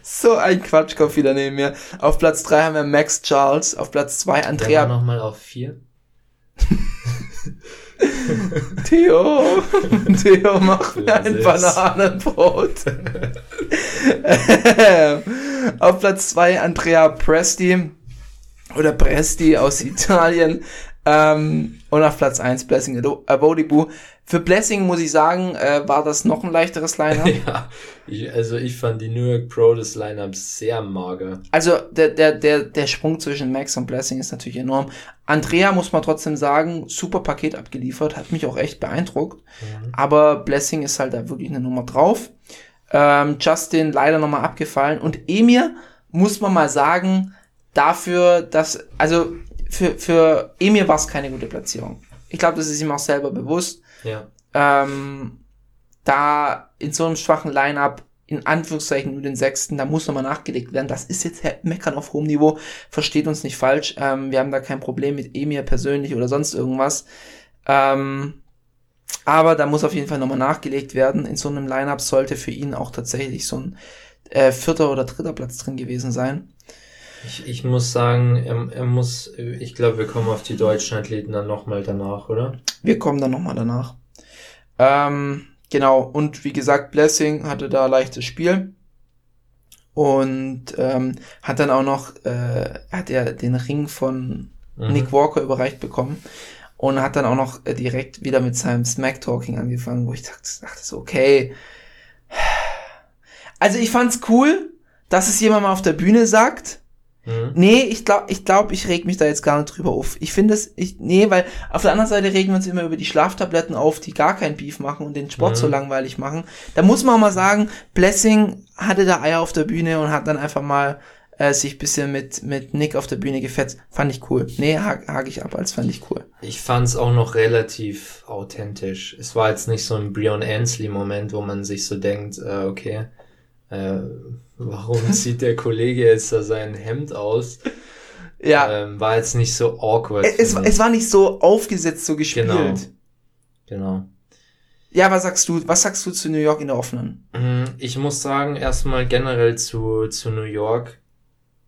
So ein Quatschkopf wieder neben mir. Auf Platz 3 haben wir Max Charles. Auf Platz 2 Andrea. Nochmal auf 4. Theo. Theo, mach mir ein. Bananenbrot. Auf Platz 2 Andrea Presti. Oder Presti aus Italien. Ähm, und auf Platz 1 Blessing Abodibu. Für Blessing muss ich sagen, äh, war das noch ein leichteres Line-Up. Ja, ich, also ich fand die New York Pro des Lineups sehr mager. Also der, der, der, der Sprung zwischen Max und Blessing ist natürlich enorm. Andrea muss man trotzdem sagen, super Paket abgeliefert, hat mich auch echt beeindruckt. Aber Blessing ist halt da wirklich eine Nummer drauf. Ähm, Justin leider nochmal abgefallen. Und Emir muss man mal sagen, dafür, dass, also für, für Emir war es keine gute Platzierung. Ich glaube, das ist ihm auch selber bewusst Ja. ähm, da in so einem schwachen Line-Up in Anführungszeichen nur den sechsten, da muss nochmal nachgelegt werden. Das ist jetzt Meckern auf hohem Niveau. Versteht uns nicht falsch. Ähm, wir haben da kein Problem mit Emir persönlich oder sonst irgendwas. Ähm, aber da muss auf jeden Fall nochmal nachgelegt werden. In so einem Line-Up sollte für ihn auch tatsächlich so ein äh, vierter oder dritter Platz drin gewesen sein. Ich, ich muss sagen, er, er muss, ich glaube, wir kommen auf die deutschen Athleten dann nochmal danach, oder? Wir kommen dann nochmal danach. Ähm, genau, und wie gesagt, Blessing hatte da leichtes Spiel. Und ähm, hat dann auch noch, äh, hat er den Ring von Mhm. Nick Walker überreicht bekommen. Und hat dann auch noch äh, direkt wieder mit seinem Smack-Talking angefangen, wo ich dachte, dachte so, okay. Also ich fand's cool, dass es jemand mal auf der Bühne sagt. Mhm. Nee, ich glaube, ich, glaub, ich reg mich da jetzt gar nicht drüber auf. Ich finde es, ich, nee, weil auf der anderen Seite regen wir uns immer über die Schlaftabletten auf, die gar kein Beef machen und den Sport Mhm. so langweilig machen. Da muss man auch mal sagen, Blessing hatte da Eier auf der Bühne und hat dann einfach mal äh, sich bisschen mit, mit Nick auf der Bühne gefetzt. Fand ich cool. Nee, hake hak ich ab, als fand ich cool. Ich fand's auch noch relativ authentisch. Es war jetzt nicht so ein Brion Ansley-Moment, wo man sich so denkt, äh, okay, äh, warum zieht der Kollege jetzt da sein Hemd aus? Ja, Ähm, war jetzt nicht so awkward. es, ich. es war nicht so aufgesetzt, so gespielt. Genau. Genau. Ja, was sagst du, was sagst du zu New York in der offenen? Mm, Ich muss sagen, erstmal generell zu, zu New York.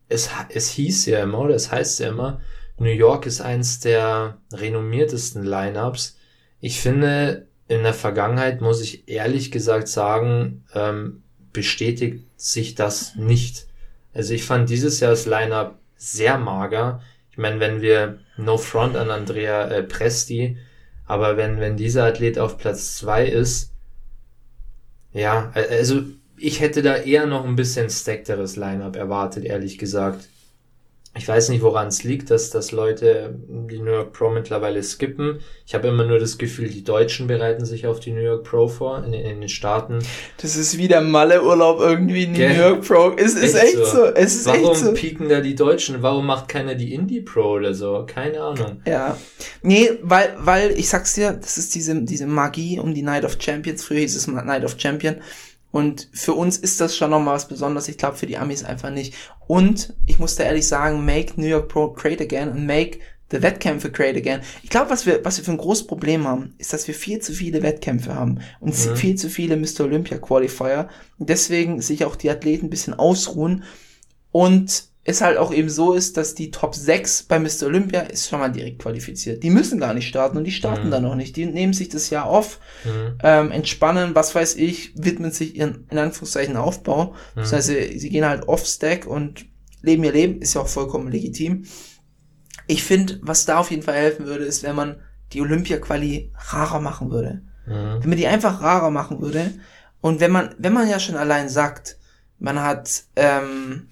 Es, es hieß ja immer, oder es heißt ja immer, New York ist eins der renommiertesten Lineups. Ich finde, in der Vergangenheit muss ich ehrlich gesagt sagen, ähm, bestätigt sich das nicht. Also ich fand dieses Jahr das Lineup sehr mager. Ich meine, wenn wir No Front an Andrea äh, Presti, aber wenn, wenn dieser Athlet auf Platz zwei ist, ja, also ich hätte da eher noch ein bisschen stackteres Lineup erwartet, ehrlich gesagt. Ich weiß nicht, woran es liegt, dass, dass Leute die New York Pro mittlerweile skippen. Ich habe immer nur das Gefühl, die Deutschen bereiten sich auf die New York Pro vor, in, in den Staaten. Das ist wie der Malle-Urlaub irgendwie in Gell? New York Pro. Es ist echt so. Es ist Warum echt so. pieken da die Deutschen? Warum macht keiner die Indie Pro oder so? Keine Ahnung. Ja. Nee, weil, weil, ich sag's dir, das ist diese, diese Magie um die Night of Champions. Früher hieß es Night of Champion. Und für uns ist das schon nochmal was Besonderes. Ich glaube, für die Amis einfach nicht. Und ich muss da ehrlich sagen, make New York Pro great again und make the Wettkämpfe great again. Ich glaube, was wir, was wir für ein großes Problem haben, ist, dass wir viel zu viele Wettkämpfe haben und viel zu viele Mr. Olympia Qualifier. Und deswegen sich auch die Athleten ein bisschen ausruhen und es halt auch eben so ist, dass die Top 6 bei Mr. Olympia ist schon mal direkt qualifiziert. Die müssen gar nicht starten und die starten dann auch nicht. Die nehmen sich das Jahr off, ähm, entspannen, was weiß ich, widmen sich ihren, in Anführungszeichen, Aufbau. Das heißt, sie, sie gehen halt off-stack und leben ihr Leben, ist ja auch vollkommen legitim. Ich finde, was da auf jeden Fall helfen würde, ist, wenn man die Olympia-Quali rarer machen würde. Wenn man die einfach rarer machen würde und wenn man, wenn man ja schon allein sagt, man hat, ähm,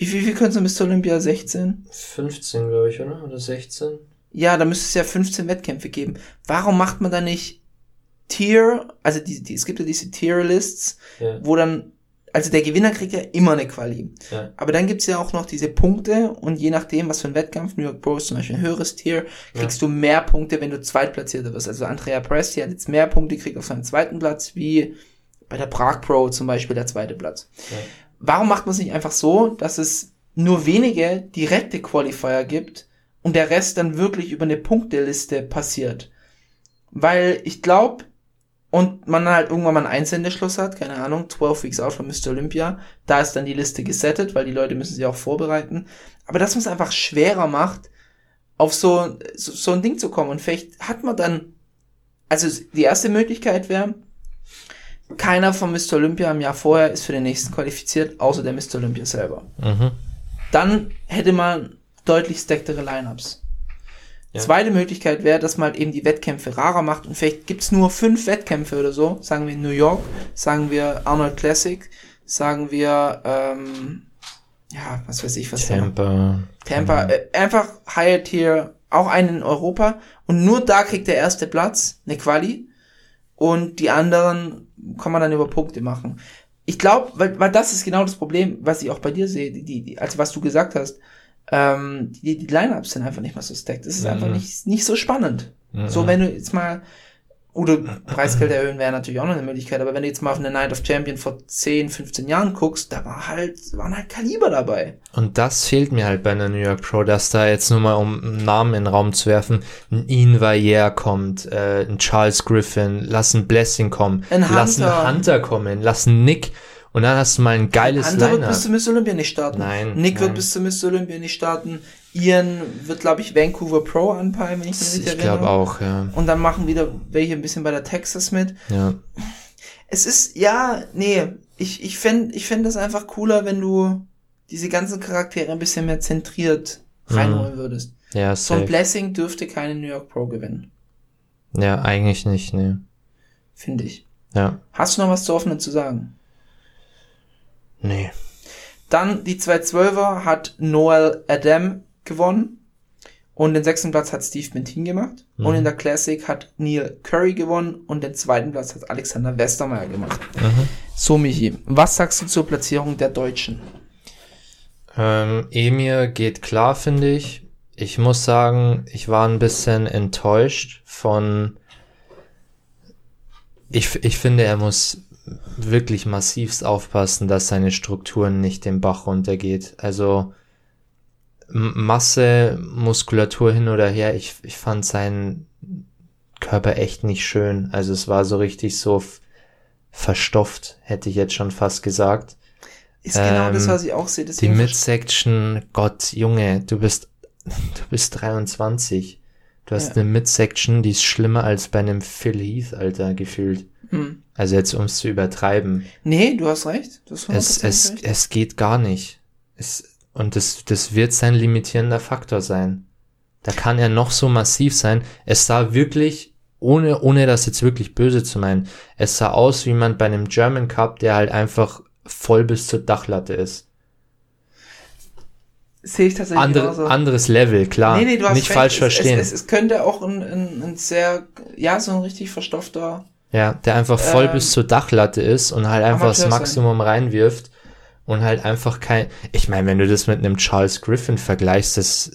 wie viel, wie viel können es bis zur Olympia? 16? 15, glaube ich, oder? Oder 16? Ja, da müsste es ja 15 Wettkämpfe geben. Warum macht man da nicht Tier, also die, die, es gibt ja diese Tier-Lists, Ja. wo dann, also der Gewinner kriegt ja immer eine Quali. Ja. Aber dann gibt's ja auch noch diese Punkte und je nachdem, was für ein Wettkampf, New York Pro ist zum Beispiel ein höheres Tier, kriegst du mehr Punkte, wenn du Zweitplatzierter wirst. Also Andrea Presti hat jetzt mehr Punkte gekriegt auf seinem zweiten Platz, wie bei der Prag Pro zum Beispiel der zweite Platz. Warum macht man es nicht einfach so, dass es nur wenige direkte Qualifier gibt und der Rest dann wirklich über eine Punkteliste passiert? Weil ich glaube, und man halt irgendwann mal einen Einsendeschluss hat, keine Ahnung, 12 Weeks out von Mr. Olympia, da ist dann die Liste gesettet, weil die Leute müssen sich auch vorbereiten. Aber dass man es einfach schwerer macht, auf so, so, so ein Ding zu kommen. Und vielleicht hat man dann, also die erste Möglichkeit wäre, keiner von Mr. Olympia im Jahr vorher ist für den nächsten qualifiziert, außer der Mr. Olympia selber. Dann hätte man deutlich stacktere Lineups. Zweite Möglichkeit wäre, dass man halt eben die Wettkämpfe rarer macht und vielleicht gibt's nur fünf Wettkämpfe oder so, sagen wir in New York, sagen wir Arnold Classic, sagen wir, ähm, ja, was weiß ich, was Tampa. Tampa, äh, einfach Higher Tier, auch einen in Europa und nur da kriegt der erste Platz eine Quali und die anderen kann man dann über Punkte machen. Ich glaube, weil, weil das ist genau das Problem, was ich auch bei dir sehe, die, die, also was du gesagt hast, ähm, die, die Lineups sind einfach nicht mehr so stacked. Das ist einfach nicht, nicht so spannend. So, wenn du jetzt mal, oder Preisgeld erhöhen wäre natürlich auch noch eine Möglichkeit, aber wenn du jetzt mal auf eine Night of Champion vor 10, 15 Jahren guckst, da war halt, waren halt Kaliber dabei. Und das fehlt mir halt bei einer New York Pro, dass da jetzt nur mal, um einen Namen in den Raum zu werfen, ein Ian Valliere kommt, äh, ein Charles Griffin, lass ein Blessing kommen, Ein lass Hunter. einen Hunter kommen, lass einen Nick und dann hast du mal ein geiles Hunter wird Lineup. bis zu Miss Olympia nicht starten. Nein, Nick wird nein. bis zu Miss Olympia nicht starten. Ian wird, glaube ich, Vancouver Pro anpeilen, wenn ich mich richtig Ich erinnere. glaube auch, ja. Und dann machen wieder welche ein bisschen bei der Texas mit. ja. Es ist, ja, nee, ich, ich fänd, ich fänd das einfach cooler, wenn du diese ganzen Charaktere ein bisschen mehr zentriert reinholen würdest. Ja, So ein safe. Blessing dürfte keine New York Pro gewinnen, Ja, eigentlich nicht, ne. finde ich. Ja. Hast du noch was zu offenen zu sagen? Nee. Dann die 212er hat Noel Adam gewonnen. Und den sechsten Platz hat Steve Bentin gemacht. Und in der Classic hat Neil Curry gewonnen. Und den zweiten Platz hat Alexander Westermeier gemacht. So, Michi, was sagst du zur Platzierung der Deutschen? Ähm, Emir geht klar, finde ich. Ich muss sagen, ich war ein bisschen enttäuscht von. Ich, ich finde, er muss wirklich massivst aufpassen, dass seine Strukturen nicht den Bach runtergeht. Also Masse, Muskulatur hin oder her. Ich, ich fand seinen Körper echt nicht schön. Also es war so richtig so verstopft, hätte ich jetzt schon fast gesagt. Ist genau Ähm, das, was ich auch sehe. Die Midsection, Gott, Junge, du bist, du bist 23. Du hast Ja. eine Midsection, die ist schlimmer als bei einem Phil Heath, Alter, gefühlt. Hm. Also jetzt, um es zu übertreiben. Nee, du hast recht. Du hast Es, 100% es, recht. es geht gar nicht. Es, und das, das wird sein limitierender Faktor sein. Da kann er noch so massiv sein. Es sah wirklich, ohne, ohne das jetzt wirklich böse zu meinen, es sah aus wie jemand bei einem German Cup, der halt einfach voll bis zur Dachlatte ist. Sehe ich tatsächlich Andere, genauso. anderes Level, klar. Nee, nee, du hast Nicht recht. falsch es, verstehen. Es, es, es könnte auch ein, ein, ein sehr, ja, so ein richtig verstopfter. Ja, der einfach voll Ähm, bis zur Dachlatte ist und halt einfach das Amateur sein. Maximum reinwirft und halt einfach kein. Ich meine, wenn du das mit einem Charles Griffin vergleichst, das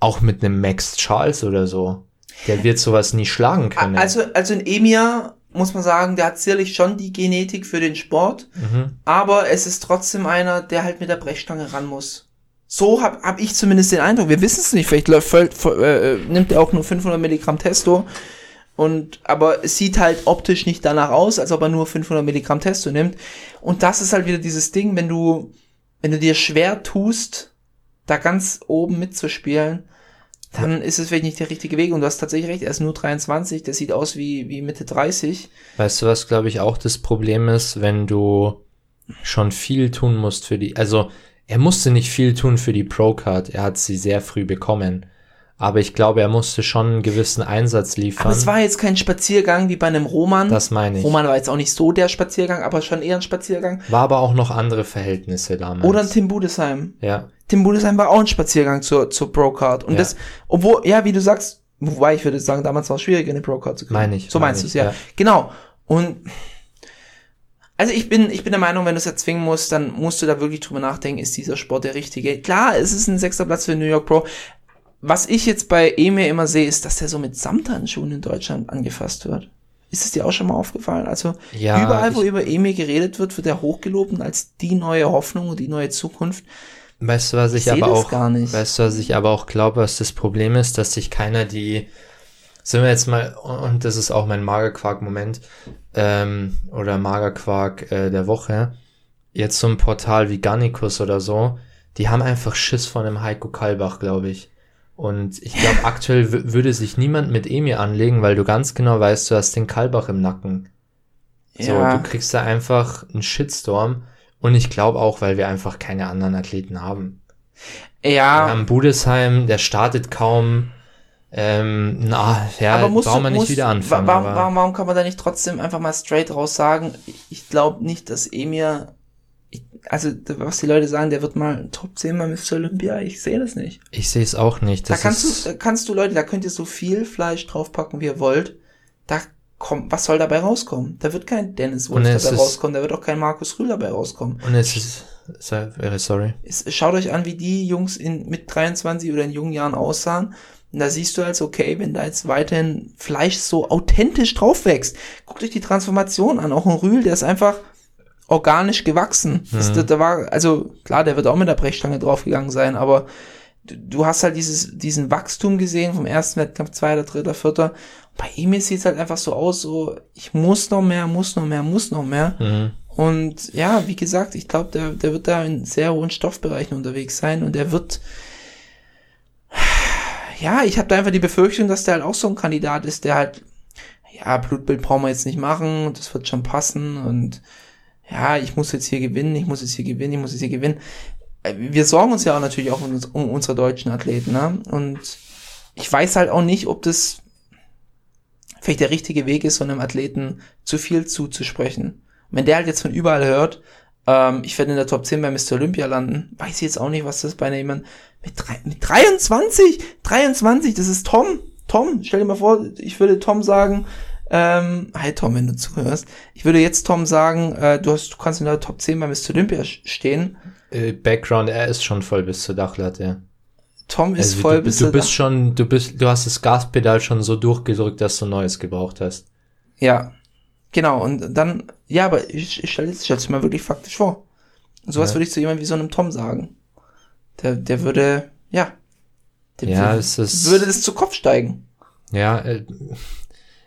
auch mit einem Max Charles oder so, der wird sowas nie schlagen können. Also, also ein Emir, muss man sagen, der hat sicherlich schon die Genetik für den Sport, Mhm. aber es ist trotzdem einer, der halt mit der Brechstange ran muss. So hab, hab ich zumindest den Eindruck. Wir wissen es nicht. Vielleicht läuft, voll- voll- äh, nimmt er auch nur 500 Milligramm Testo. Und, aber es sieht halt optisch nicht danach aus, als ob er nur 500 Milligramm Testo nimmt. Und das ist halt wieder dieses Ding, wenn du, wenn du dir schwer tust, da ganz oben mitzuspielen, dann ist es vielleicht nicht der richtige Weg. Und du hast tatsächlich recht, er ist nur 23, der sieht aus wie, wie Mitte 30. Weißt du, was glaube ich auch das Problem ist, wenn du schon viel tun musst für die, also er musste nicht viel tun für die Pro-Card, er hat sie sehr früh bekommen. Aber ich glaube, er musste schon einen gewissen Einsatz liefern. Aber es war jetzt kein Spaziergang wie bei einem Roman. das meine ich. Roman war jetzt auch nicht so der Spaziergang, aber schon eher ein Spaziergang. War aber auch noch andere Verhältnisse damals. Oder ein Tim Budesheim. Ja. Tim Budesheim war auch ein Spaziergang zur, zur Pro-Card. Und Ja. das, obwohl, ja, wie du sagst, wobei ich würde sagen, damals war es schwierig, eine Pro-Card zu kriegen. Meine ich, So meinst du es, ja. ja. Genau. Und, also ich bin, ich bin der Meinung, wenn du es erzwingen musst, dann musst du da wirklich drüber nachdenken, ist dieser Sport der richtige? Klar, es ist ein sechster Platz für New York Pro. Was ich jetzt bei Emir immer sehe, ist, dass der so mit Samthandschuhen in Deutschland angefasst wird. Ist es dir auch schon mal aufgefallen? Also Ja, überall, wo über Emir geredet wird, wird er hochgelobt und als die neue Hoffnung und die neue Zukunft. Weißt du, was ich, Ich aber auch, gar nicht. weißt du, was ich aber auch glaube, was das Problem ist, dass sich keiner die, sind wir jetzt mal, und das ist auch mein Magerquark-Moment, ähm, oder Magerquark äh, der Woche, jetzt so ein Portal wie Garnicus oder so, die haben einfach Schiss von einem Heiko Kalbach, glaube ich. Und ich glaube, aktuell würde sich niemand mit Emir anlegen, weil du ganz genau weißt, du hast den Kalbach im Nacken. So, Ja. du kriegst da einfach einen Shitstorm. Und ich glaube auch, weil wir einfach keine anderen Athleten haben. Ja, Wir haben Budesheim, der startet kaum. Ähm, na, ja, aber musst brauchen wir nicht musst, wieder anfangen. Warum, warum, warum kann man da nicht trotzdem einfach mal straight raus sagen, ich glaube nicht, dass Emir, also was die Leute sagen, der wird mal Top 10 mal Mr. Olympia, ich sehe das nicht. ich sehe es auch nicht. Da kannst du, kannst du Leute, da könnt ihr so viel Fleisch draufpacken, wie ihr wollt. Da kommt, was soll dabei rauskommen? Da wird kein Dennis Wolf dabei rauskommen, da wird auch kein Markus Rühl dabei rauskommen. und es ist, very sorry. Es, schaut euch an, wie die Jungs in, mit 23 oder in jungen Jahren aussahen. Und da siehst du als, okay, wenn da jetzt weiterhin Fleisch so authentisch drauf wächst, guckt euch die Transformation an. Auch ein Rühl, der ist einfach organisch gewachsen. Das, Mhm. da, da war, also klar, der wird auch mit der Brechstange draufgegangen sein, aber du, du hast halt dieses, diesen Wachstum gesehen vom ersten Wettkampf, zweiter, dritter, vierter. Bei ihm sieht es halt einfach so aus, so, ich muss noch mehr, muss noch mehr, muss noch mehr. Mhm. Und ja, wie gesagt, ich glaube, der, der wird da in sehr hohen Stoffbereichen unterwegs sein und der wird. Ja, ich habe da einfach die Befürchtung, dass der halt auch so ein Kandidat ist, der halt, ja, Blutbild brauchen wir jetzt nicht machen, das wird schon passen und ja, ich muss jetzt hier gewinnen, ich muss jetzt hier gewinnen, ich muss jetzt hier gewinnen. Äh, Wir sorgen uns ja auch natürlich auch um, um unsere deutschen Athleten, ne? Und ich weiß halt auch nicht, ob das vielleicht der richtige Weg ist, so einem Athleten zu viel zuzusprechen. Wenn der halt jetzt von überall hört, ähm, ich werde in der Top 10 bei Mr. Olympia landen, weiß ich jetzt auch nicht, was das bei jemand mit, drei, mit 23, 23, das ist Tom. Tom, stell dir mal vor, ich würde Tom sagen, ähm, hi Tom, wenn du zuhörst, ich würde jetzt Tom sagen, äh, du, hast, du kannst in der Top 10 bei Mr. Olympia stehen. Äh, Background, er ist schon voll bis zur Dachlatte. Tom ist Also voll du, bis du zur bist Dach- schon, du bist, du hast das Gaspedal schon so durchgedrückt, dass du Neues gebraucht hast. Ja, genau. Und dann, ja, aber ich, ich stell jetzt, stell's dir mal wirklich faktisch vor. Und sowas Ja. würde ich zu jemandem wie so einem Tom sagen. Der, der würde, ja, der Ja, würde, es ist- würde das zu Kopf steigen. Ja, äh,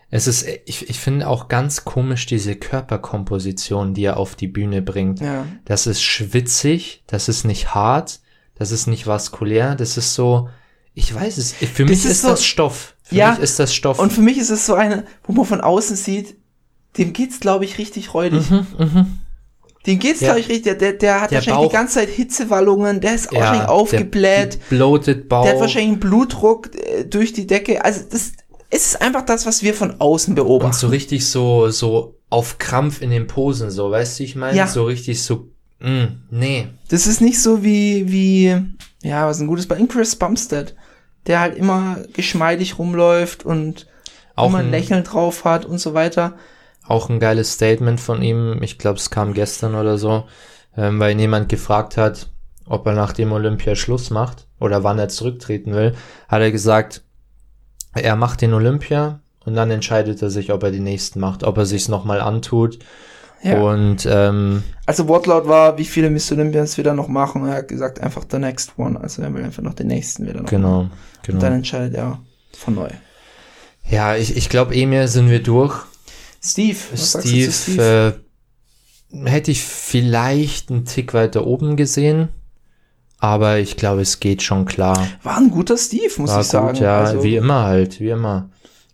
es ist, ich, ich finde auch ganz komisch diese Körperkomposition, die er auf die Bühne bringt. Ja. Das ist schwitzig, das ist nicht hart, das ist nicht vaskulär, das ist so, ich weiß es, für mich ist ist, so- das Stoff. Für Ja, mich ist das Stoff. Und für mich ist es so eine, wo man von außen sieht, dem geht's, glaube ich, richtig räudig. Dem geht's, Mhm, Ja. glaube ich, richtig. Der, der, der hat Der wahrscheinlich Bauch- die ganze Zeit Hitzewallungen, der ist Ja, wahrscheinlich der aufgebläht, Bloated Bauch. der hat wahrscheinlich einen Blutdruck äh, durch die Decke. Also das ist einfach das, was wir von außen beobachten. und so richtig so, so auf Krampf in den Posen, so, weißt du, ich meine? Ja. So richtig so Mm, nee. Das ist nicht so wie, wie, ja, was ein gutes bei Chris Bumstead, der halt immer geschmeidig rumläuft und Auch immer ein ein- Lächeln drauf hat und so weiter. Auch ein geiles Statement von ihm. Ich glaube, es kam gestern oder so, ähm, weil ihn jemand gefragt hat, ob er nach dem Olympia Schluss macht oder wann er zurücktreten will, hat er gesagt, er macht den Olympia und dann entscheidet er sich, ob er die nächsten macht, ob er sich's nochmal antut. Ja. Und ähm, Also Wortlaut war, wie viele Miss Olympians wir da noch machen. Er hat gesagt, einfach the next one. Also er will einfach noch den nächsten wieder noch machen. genau, Und dann genau. entscheidet er von neu. Ja, ich, ich glaube, Emil sind wir durch. Steve, was sagst du Steve, zu Steve? Äh, hätte ich vielleicht einen Tick weiter oben gesehen, aber ich glaube, es geht schon klar. War ein guter Steve, muss War ich sagen. gut, ja, also, wie immer halt, wie immer.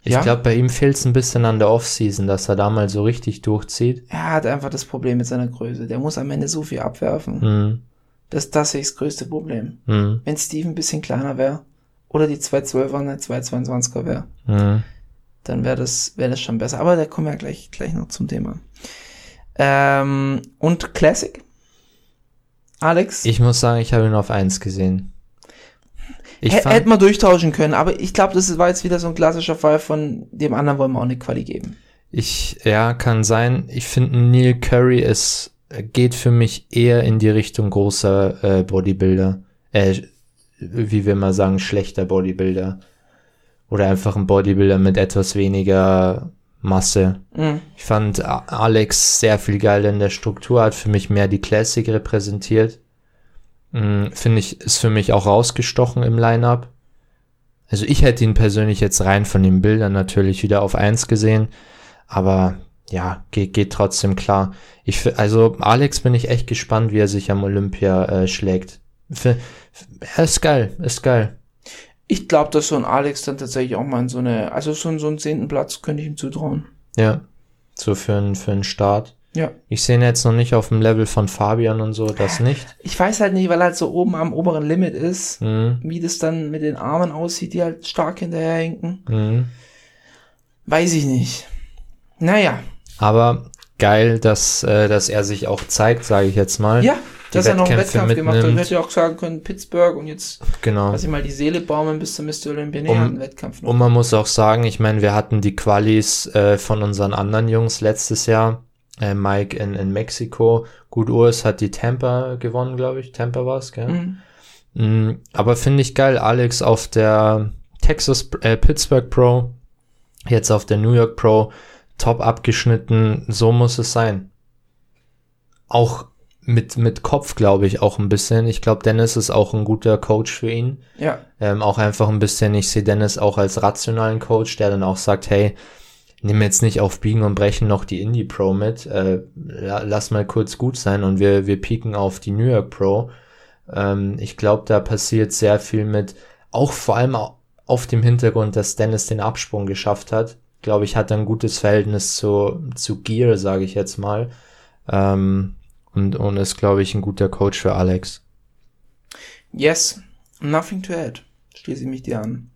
Ich Ja. glaube, bei ihm fehlt es ein bisschen an der Offseason, dass er da mal so richtig durchzieht. er hat einfach das Problem mit seiner Größe. Der muss am Ende so viel abwerfen. Hm, Das, das ist das größte Problem. hm, Wenn Steve ein bisschen kleiner wäre oder die 212er eine 222er wäre, hm. dann wäre das, wäre das schon besser. Aber da kommen wir ja gleich, gleich noch zum Thema. Ähm, und Classic? Alex? Ich muss sagen, ich habe ihn auf eins gesehen. Ich Hätte man durchtauschen können, aber ich glaube, das war jetzt wieder so ein klassischer Fall von dem anderen wollen wir auch eine Quali geben. ich, ja, kann sein. Ich finde, Neil Curry ist, geht für mich eher in die Richtung großer äh, Bodybuilder. Äh, wie wir mal sagen, schlechter Bodybuilder. Oder einfach ein Bodybuilder mit etwas weniger Masse. Mhm. Ich fand Alex sehr viel geiler in der Struktur, hat für mich mehr die Classic repräsentiert. Mm, Finde ich, ist für mich auch rausgestochen im Line-Up. Also ich hätte ihn persönlich jetzt rein von den Bildern natürlich wieder auf eins gesehen, aber ja, geht, geht trotzdem klar. Ich, also Alex bin ich echt gespannt, wie er sich am Olympia äh, schlägt. F- f- Er ist geil, ist geil. Ich glaube, dass so ein Alex dann tatsächlich auch mal in so eine, also so, so einen zehnten Platz könnte ich ihm zutrauen. Ja, so für einen für einen Start. Ja. Ich sehe ihn jetzt noch nicht auf dem Level von Fabian und so, das nicht. Ich weiß halt nicht, weil er halt so oben am oberen Limit ist, Mhm. wie das dann mit den Armen aussieht, die halt stark hinterherhinken. Mhm. Weiß ich nicht. Naja, Aber geil, dass, äh, dass er sich auch zeigt, sage ich jetzt mal. ja, Dass er noch einen Wettkampf gemacht hat. Ich hätte ja auch sagen können, Pittsburgh und jetzt Genau. lass ich mal die Seele baumeln bis zum Mr. Olympia. Um- hat Wettkampf noch. Und man muss auch sagen, ich meine, wir hatten die Qualis äh, von unseren anderen Jungs letztes Jahr. Äh, Mike in, in Mexiko. Gut, Urs hat die Tampa gewonnen, glaube ich. Tampa war's, gell? Mhm. Mm, aber finde ich geil, Alex auf der Texas, äh, Pittsburgh Pro, jetzt auf der New York Pro, top abgeschnitten, so muss es sein. Auch mit, mit Kopf, glaube ich, auch ein bisschen. Ich glaube, Dennis ist auch ein guter Coach für ihn. Ja, Ähm, auch einfach ein bisschen, ich sehe Dennis auch als rationalen Coach, der dann auch sagt, hey, nimm jetzt nicht auf Biegen und Brechen noch die Indie Pro mit, äh, la- lass mal kurz gut sein und wir, wir pieken auf die New York Pro. Ähm, ich glaube, da passiert sehr viel mit, auch vor allem au- auf dem Hintergrund, dass Dennis den Absprung geschafft hat. Glaube ich, hat er ein gutes Verhältnis zu, zu Gear, sage ich jetzt mal. Ähm, und, und ist, glaube ich, ein guter Coach für Alex. yes, nothing to add. Schließe ich mich dir an.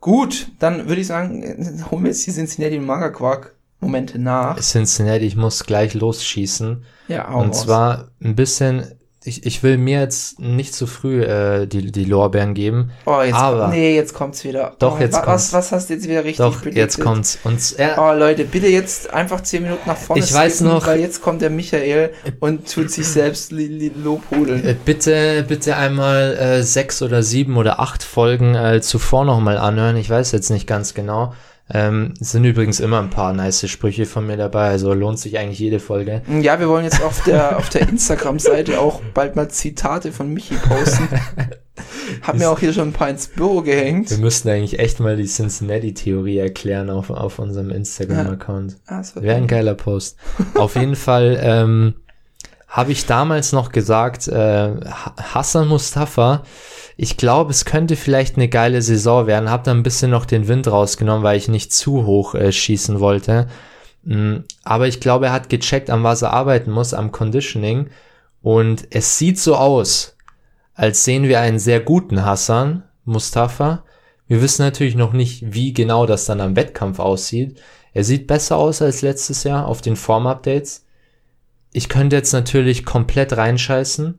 Gut, dann würde ich sagen, holen wir jetzt die Cincinnati Manga Quark Momente nach. Cincinnati, ich muss gleich losschießen. Ja, hau Und raus. zwar ein bisschen, ich, ich will mir jetzt nicht zu früh äh, die, die Lorbeeren geben. Oh, jetzt, aber- nee, jetzt kommt's wieder. Doch, oh, jetzt wa- kommt's. Was, was hast du jetzt wieder richtig Doch, predicted? jetzt kommt's. Und äh, Oh, Leute, bitte jetzt einfach 10 Minuten nach vorne Ich weiß skippen, noch- weil jetzt kommt der Michael und tut sich selbst lobhudeln. äh, bitte, bitte einmal äh, sechs oder sieben oder acht Folgen äh, zuvor nochmal anhören. Ich weiß jetzt nicht ganz genau. Ähm, es sind übrigens immer ein paar nice Sprüche von mir dabei, also lohnt sich eigentlich jede Folge. Ja, wir wollen jetzt auf der, auf der Instagram-Seite auch bald mal Zitate von Michi posten. Hab mir auch hier schon ein paar ins Büro gehängt. Wir müssten eigentlich echt mal die Cincinnati-Theorie erklären auf, auf unserem Instagram-Account. Ah, das wird Wäre ein geiler Post. Auf jeden Fall ähm, habe ich damals noch gesagt, äh, Ha- Hassan Mustafa, ich glaube, es könnte vielleicht eine geile Saison werden. Habe da ein bisschen noch den Wind rausgenommen, weil ich nicht zu hoch äh, schießen wollte. Mm, aber ich glaube, er hat gecheckt, an was er arbeiten muss, am Conditioning. Und es sieht so aus, als sehen wir einen sehr guten Hassan Mustafa. Wir wissen natürlich noch nicht, wie genau das dann am Wettkampf aussieht. Er sieht besser aus als letztes Jahr auf den Form-Updates. Ich könnte jetzt natürlich komplett reinscheißen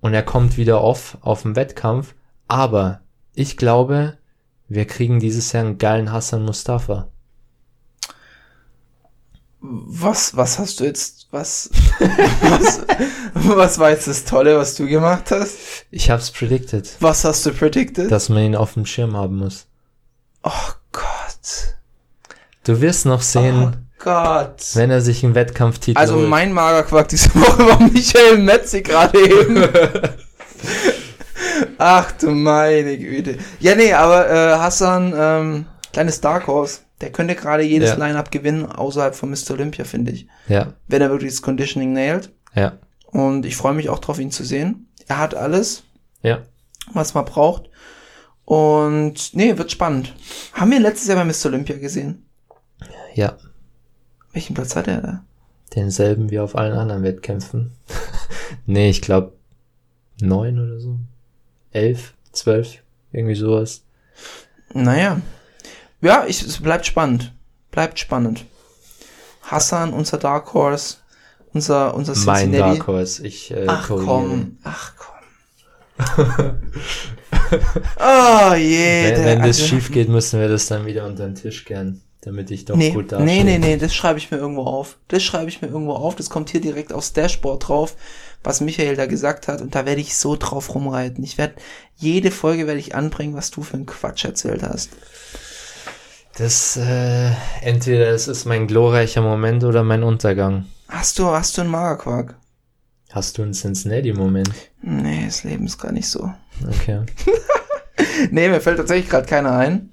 und er kommt wieder off auf dem Wettkampf, aber ich glaube, wir kriegen dieses Jahr einen geilen Hassan Mustafa. Was, was hast du jetzt, was, was, was war jetzt das Tolle, was du gemacht hast? Ich hab's predicted, Was hast du predicted? dass man ihn auf dem Schirm haben muss. oh Gott. Du wirst noch sehen, Gott. wenn er sich einen Wettkampftitel Also holt. mein Magerquark diese Woche war Michael Metzi gerade eben. Ach du meine Güte. Ja, nee, aber äh, Hassan, ähm, kleines Dark Horse, der könnte gerade jedes Ja. Line-Up gewinnen, außerhalb von Mr. Olympia, finde ich. Ja, Wenn er wirklich das Conditioning nailt. ja, Und ich freue mich auch drauf, ihn zu sehen. Er hat alles, ja. was man braucht. Und nee, wird spannend. Haben wir letztes Jahr bei Mr. Olympia gesehen? Ja, Welchen Platz hat er da? denselben wie auf allen anderen Wettkämpfen. nee, ich glaube neun oder so. Elf, zwölf, irgendwie sowas. Naja. Ja, ich, es bleibt spannend. Bleibt spannend. Hassan, unser Dark Horse, unser, unser Mein Cincinnati. Dark Horse, ich äh, Ach korrigiere. komm, ach komm. oh je. Wenn, wenn das also- schief geht, müssen wir das dann wieder unter den Tisch kehren, damit ich doch Nee, gut dastehe. nee, nee, nee, das schreibe ich mir irgendwo auf. Das schreibe ich mir irgendwo auf. Das kommt hier direkt aufs Dashboard drauf, was Michael da gesagt hat. Und da werde ich so drauf rumreiten. Ich werde, jede Folge werde ich anbringen, was du für einen Quatsch erzählt hast. Das, äh, entweder es ist mein glorreicher Moment oder mein Untergang. Hast du, hast du einen Magerquark? Hast du einen Cincinnati-Moment? Nee, das Leben ist gar nicht so. Okay. Nee, mir fällt tatsächlich gerade keiner ein.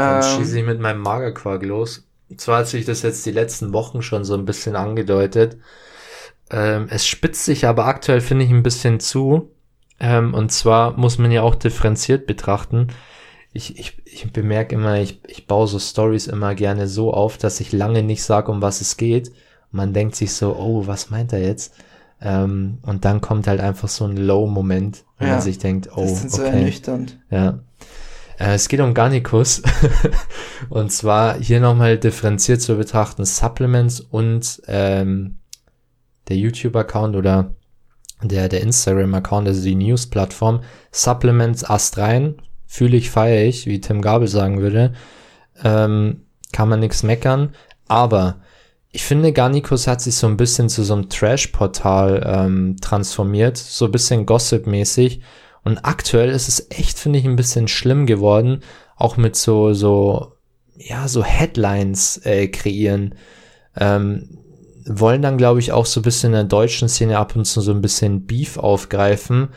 Dann Ähm, schieße ich mit meinem Magerquark los. Zwar hat sich das jetzt die letzten Wochen schon so ein bisschen angedeutet. Ähm, es spitzt sich aber aktuell, finde ich, ein bisschen zu. Ähm, und zwar muss man ja auch differenziert betrachten. Ich, ich, ich bemerke immer, ich, ich baue so Stories immer gerne so auf, dass ich lange nicht sage, um was es geht. Man denkt sich so, oh, was meint er jetzt? Ähm, und dann kommt halt einfach so ein Low-Moment, wo Ja, man sich denkt, oh, das ist dann so okay. ernüchternd. Ja. Äh, es geht um Garnicus. und zwar hier nochmal differenziert zu betrachten Supplements und ähm, der YouTube-Account oder der, der Instagram-Account, also die News-Plattform. Supplements astrein, fühle ich, feiere ich, wie Tim Gabel sagen würde. Ähm, kann man nichts meckern. Aber ich finde, Garnicus hat sich so ein bisschen zu so einem Trash-Portal ähm, transformiert, so ein bisschen Gossip-mäßig. Und aktuell ist es echt, finde ich, ein bisschen schlimm geworden, auch mit so, so, ja, so Headlines äh, kreieren. Ähm, wollen dann, glaube ich, auch so ein bisschen in der deutschen Szene ab und zu so ein bisschen Beef aufgreifen.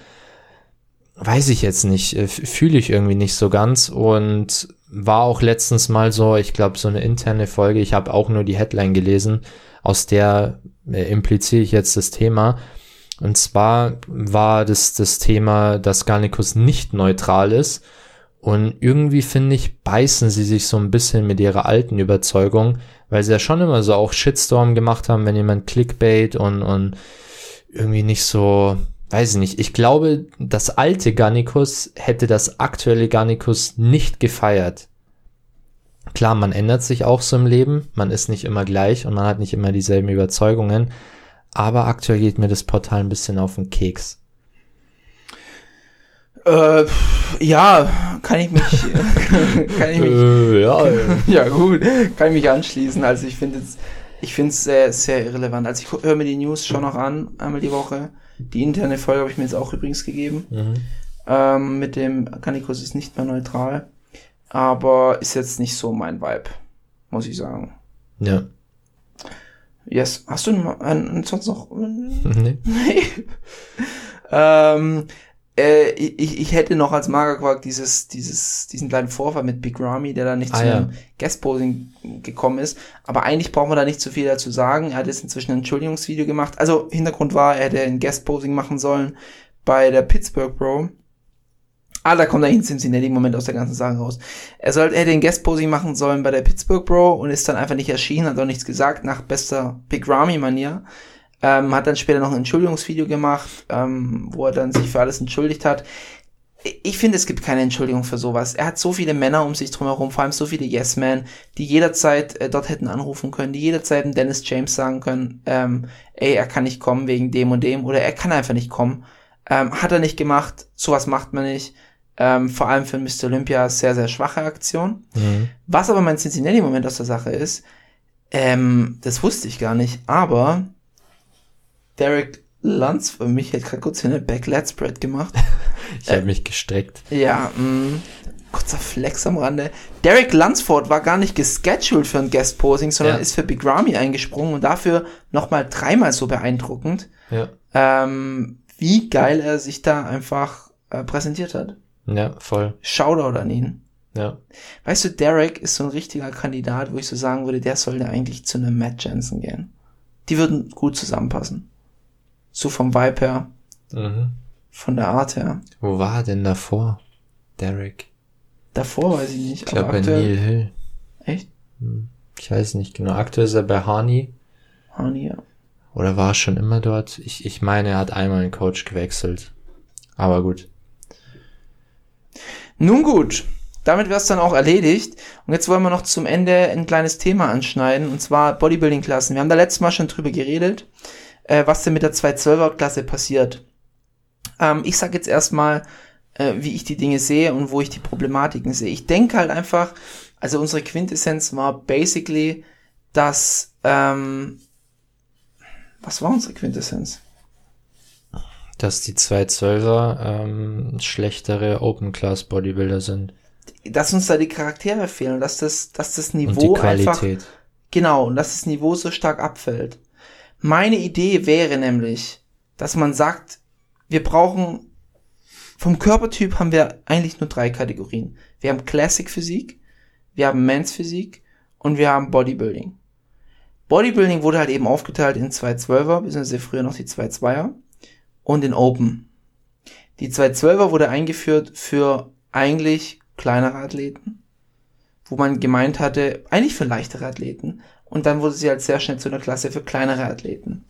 Weiß ich jetzt nicht, äh, fühle ich irgendwie nicht so ganz und war auch letztens mal so, ich glaube, so eine interne Folge, ich habe auch nur die Headline gelesen, aus der äh, impliziere ich jetzt das Thema. Und zwar war das das Thema, dass Garnicus nicht neutral ist. Und irgendwie finde ich, beißen sie sich so ein bisschen mit ihrer alten Überzeugung, weil sie ja schon immer so auch Shitstorm gemacht haben, wenn jemand Clickbait und, und irgendwie nicht so, weiß ich nicht. Ich glaube, das alte Garnicus hätte das aktuelle Garnicus nicht gefeiert. Klar, man ändert sich auch so im Leben, man ist nicht immer gleich und man hat nicht immer dieselben Überzeugungen, aber aktuell geht mir das Portal ein bisschen auf den Keks. Äh, ja, kann ich mich, kann ich mich, Äh, ja, ja gut, kann ich mich anschließen. Also ich finde es, ich finde es sehr, sehr irrelevant. Also ich höre mir die News schon noch an, einmal die Woche. Die interne Folge habe ich mir jetzt auch übrigens gegeben. mhm. Ähm, mit dem Garnicus ist nicht mehr neutral. Aber ist jetzt nicht so mein Vibe, muss ich sagen. ja. Yes. Hast du einen, sonst noch? Nee. Nee. ähm, äh, ich, ich hätte noch als Magerquark dieses, dieses, diesen kleinen Vorfall mit Big Ramy, der da nicht Ah, zu ja. einem Guest-Posing gekommen ist. Aber eigentlich brauchen wir da nicht zu viel dazu sagen. Er hat jetzt inzwischen ein Entschuldigungsvideo gemacht. Also Hintergrund war, er hätte ein Guest-Posing machen sollen bei der Pittsburgh Pro. Ah, da kommt eigentlich ein Cincinnati-Moment aus der ganzen Sache raus. Er sollte, er hätte ein Guest-Posing machen sollen bei der Pittsburgh Pro und ist dann einfach nicht erschienen, hat auch nichts gesagt, nach bester Big Ramy-Manier. Ähm, hat dann später noch ein Entschuldigungsvideo gemacht, ähm, wo er dann sich für alles entschuldigt hat. ich finde, es gibt keine Entschuldigung für sowas. Er hat so viele Männer um sich drumherum, vor allem so viele Yes-Men, die jederzeit äh, dort hätten anrufen können, die jederzeit dem Dennis James sagen können, ähm, ey, er kann nicht kommen wegen dem und dem oder er kann einfach nicht kommen. Ähm, hat er nicht gemacht, sowas macht man nicht. Ähm, vor allem für Mr. Olympia sehr, sehr schwache Aktion. Was aber mein Cincinnati-Moment aus der Sache ist, ähm, das wusste ich gar nicht, aber Derek Lanz, für mich hat gerade kurz eine Backlat Spread gemacht. Ich habe mich gestreckt. Ja, mh, kurzer Flex am Rande. Derek Lunsford war gar nicht gescheduled für ein Guest Posing, sondern Ja. ist für Big Ramy eingesprungen und dafür nochmal dreimal so beeindruckend, Ja. ähm, wie geil er sich da einfach äh, präsentiert hat. Ja, voll. Shoutout an ihn. Ja. Weißt du, Derek ist so ein richtiger Kandidat, wo ich so sagen würde, der sollte eigentlich zu einem Matt Jensen gehen. Die würden gut zusammenpassen. So vom Vibe her, Mhm. von der Art her. Wo war er denn davor? Derek. Davor weiß ich nicht. Ich glaube aber bei Neil Hill. Echt? Ich weiß nicht genau. Aktuell ist er bei Hani. Hani, ja. Oder war er schon immer dort? Ich, ich meine, er hat einmal einen Coach gewechselt. Aber gut. Nun gut, damit wäre es dann auch erledigt. Und jetzt wollen wir noch zum Ende ein kleines Thema anschneiden, und zwar Bodybuilding-Klassen. Wir haben da letztes Mal schon drüber geredet, äh, was denn mit der 212er-Klasse passiert. Ähm, ich sage jetzt erstmal, äh, wie ich die Dinge sehe und wo ich die Problematiken sehe. Ich denke halt einfach, also unsere Quintessenz war basically, dass, ähm, was war unsere Quintessenz? Dass die 212er ähm, schlechtere Open Class Bodybuilder sind. Dass uns da die Charaktere fehlen, dass das, dass das Und die Niveau einfach Qualität. Genau, und dass das Niveau so stark abfällt. Meine Idee wäre nämlich, dass man sagt, wir brauchen, vom Körpertyp haben wir eigentlich nur drei Kategorien. Wir haben Classic Physik, wir haben Men's Physik und wir haben Bodybuilding. Bodybuilding wurde halt eben aufgeteilt in 212er, beziehungsweise früher noch die 22er und in Open. Die 212er wurde eingeführt für eigentlich kleinere Athleten, wo man gemeint hatte, eigentlich für leichtere Athleten. Und dann wurde sie halt sehr schnell zu einer Klasse für kleinere Athleten.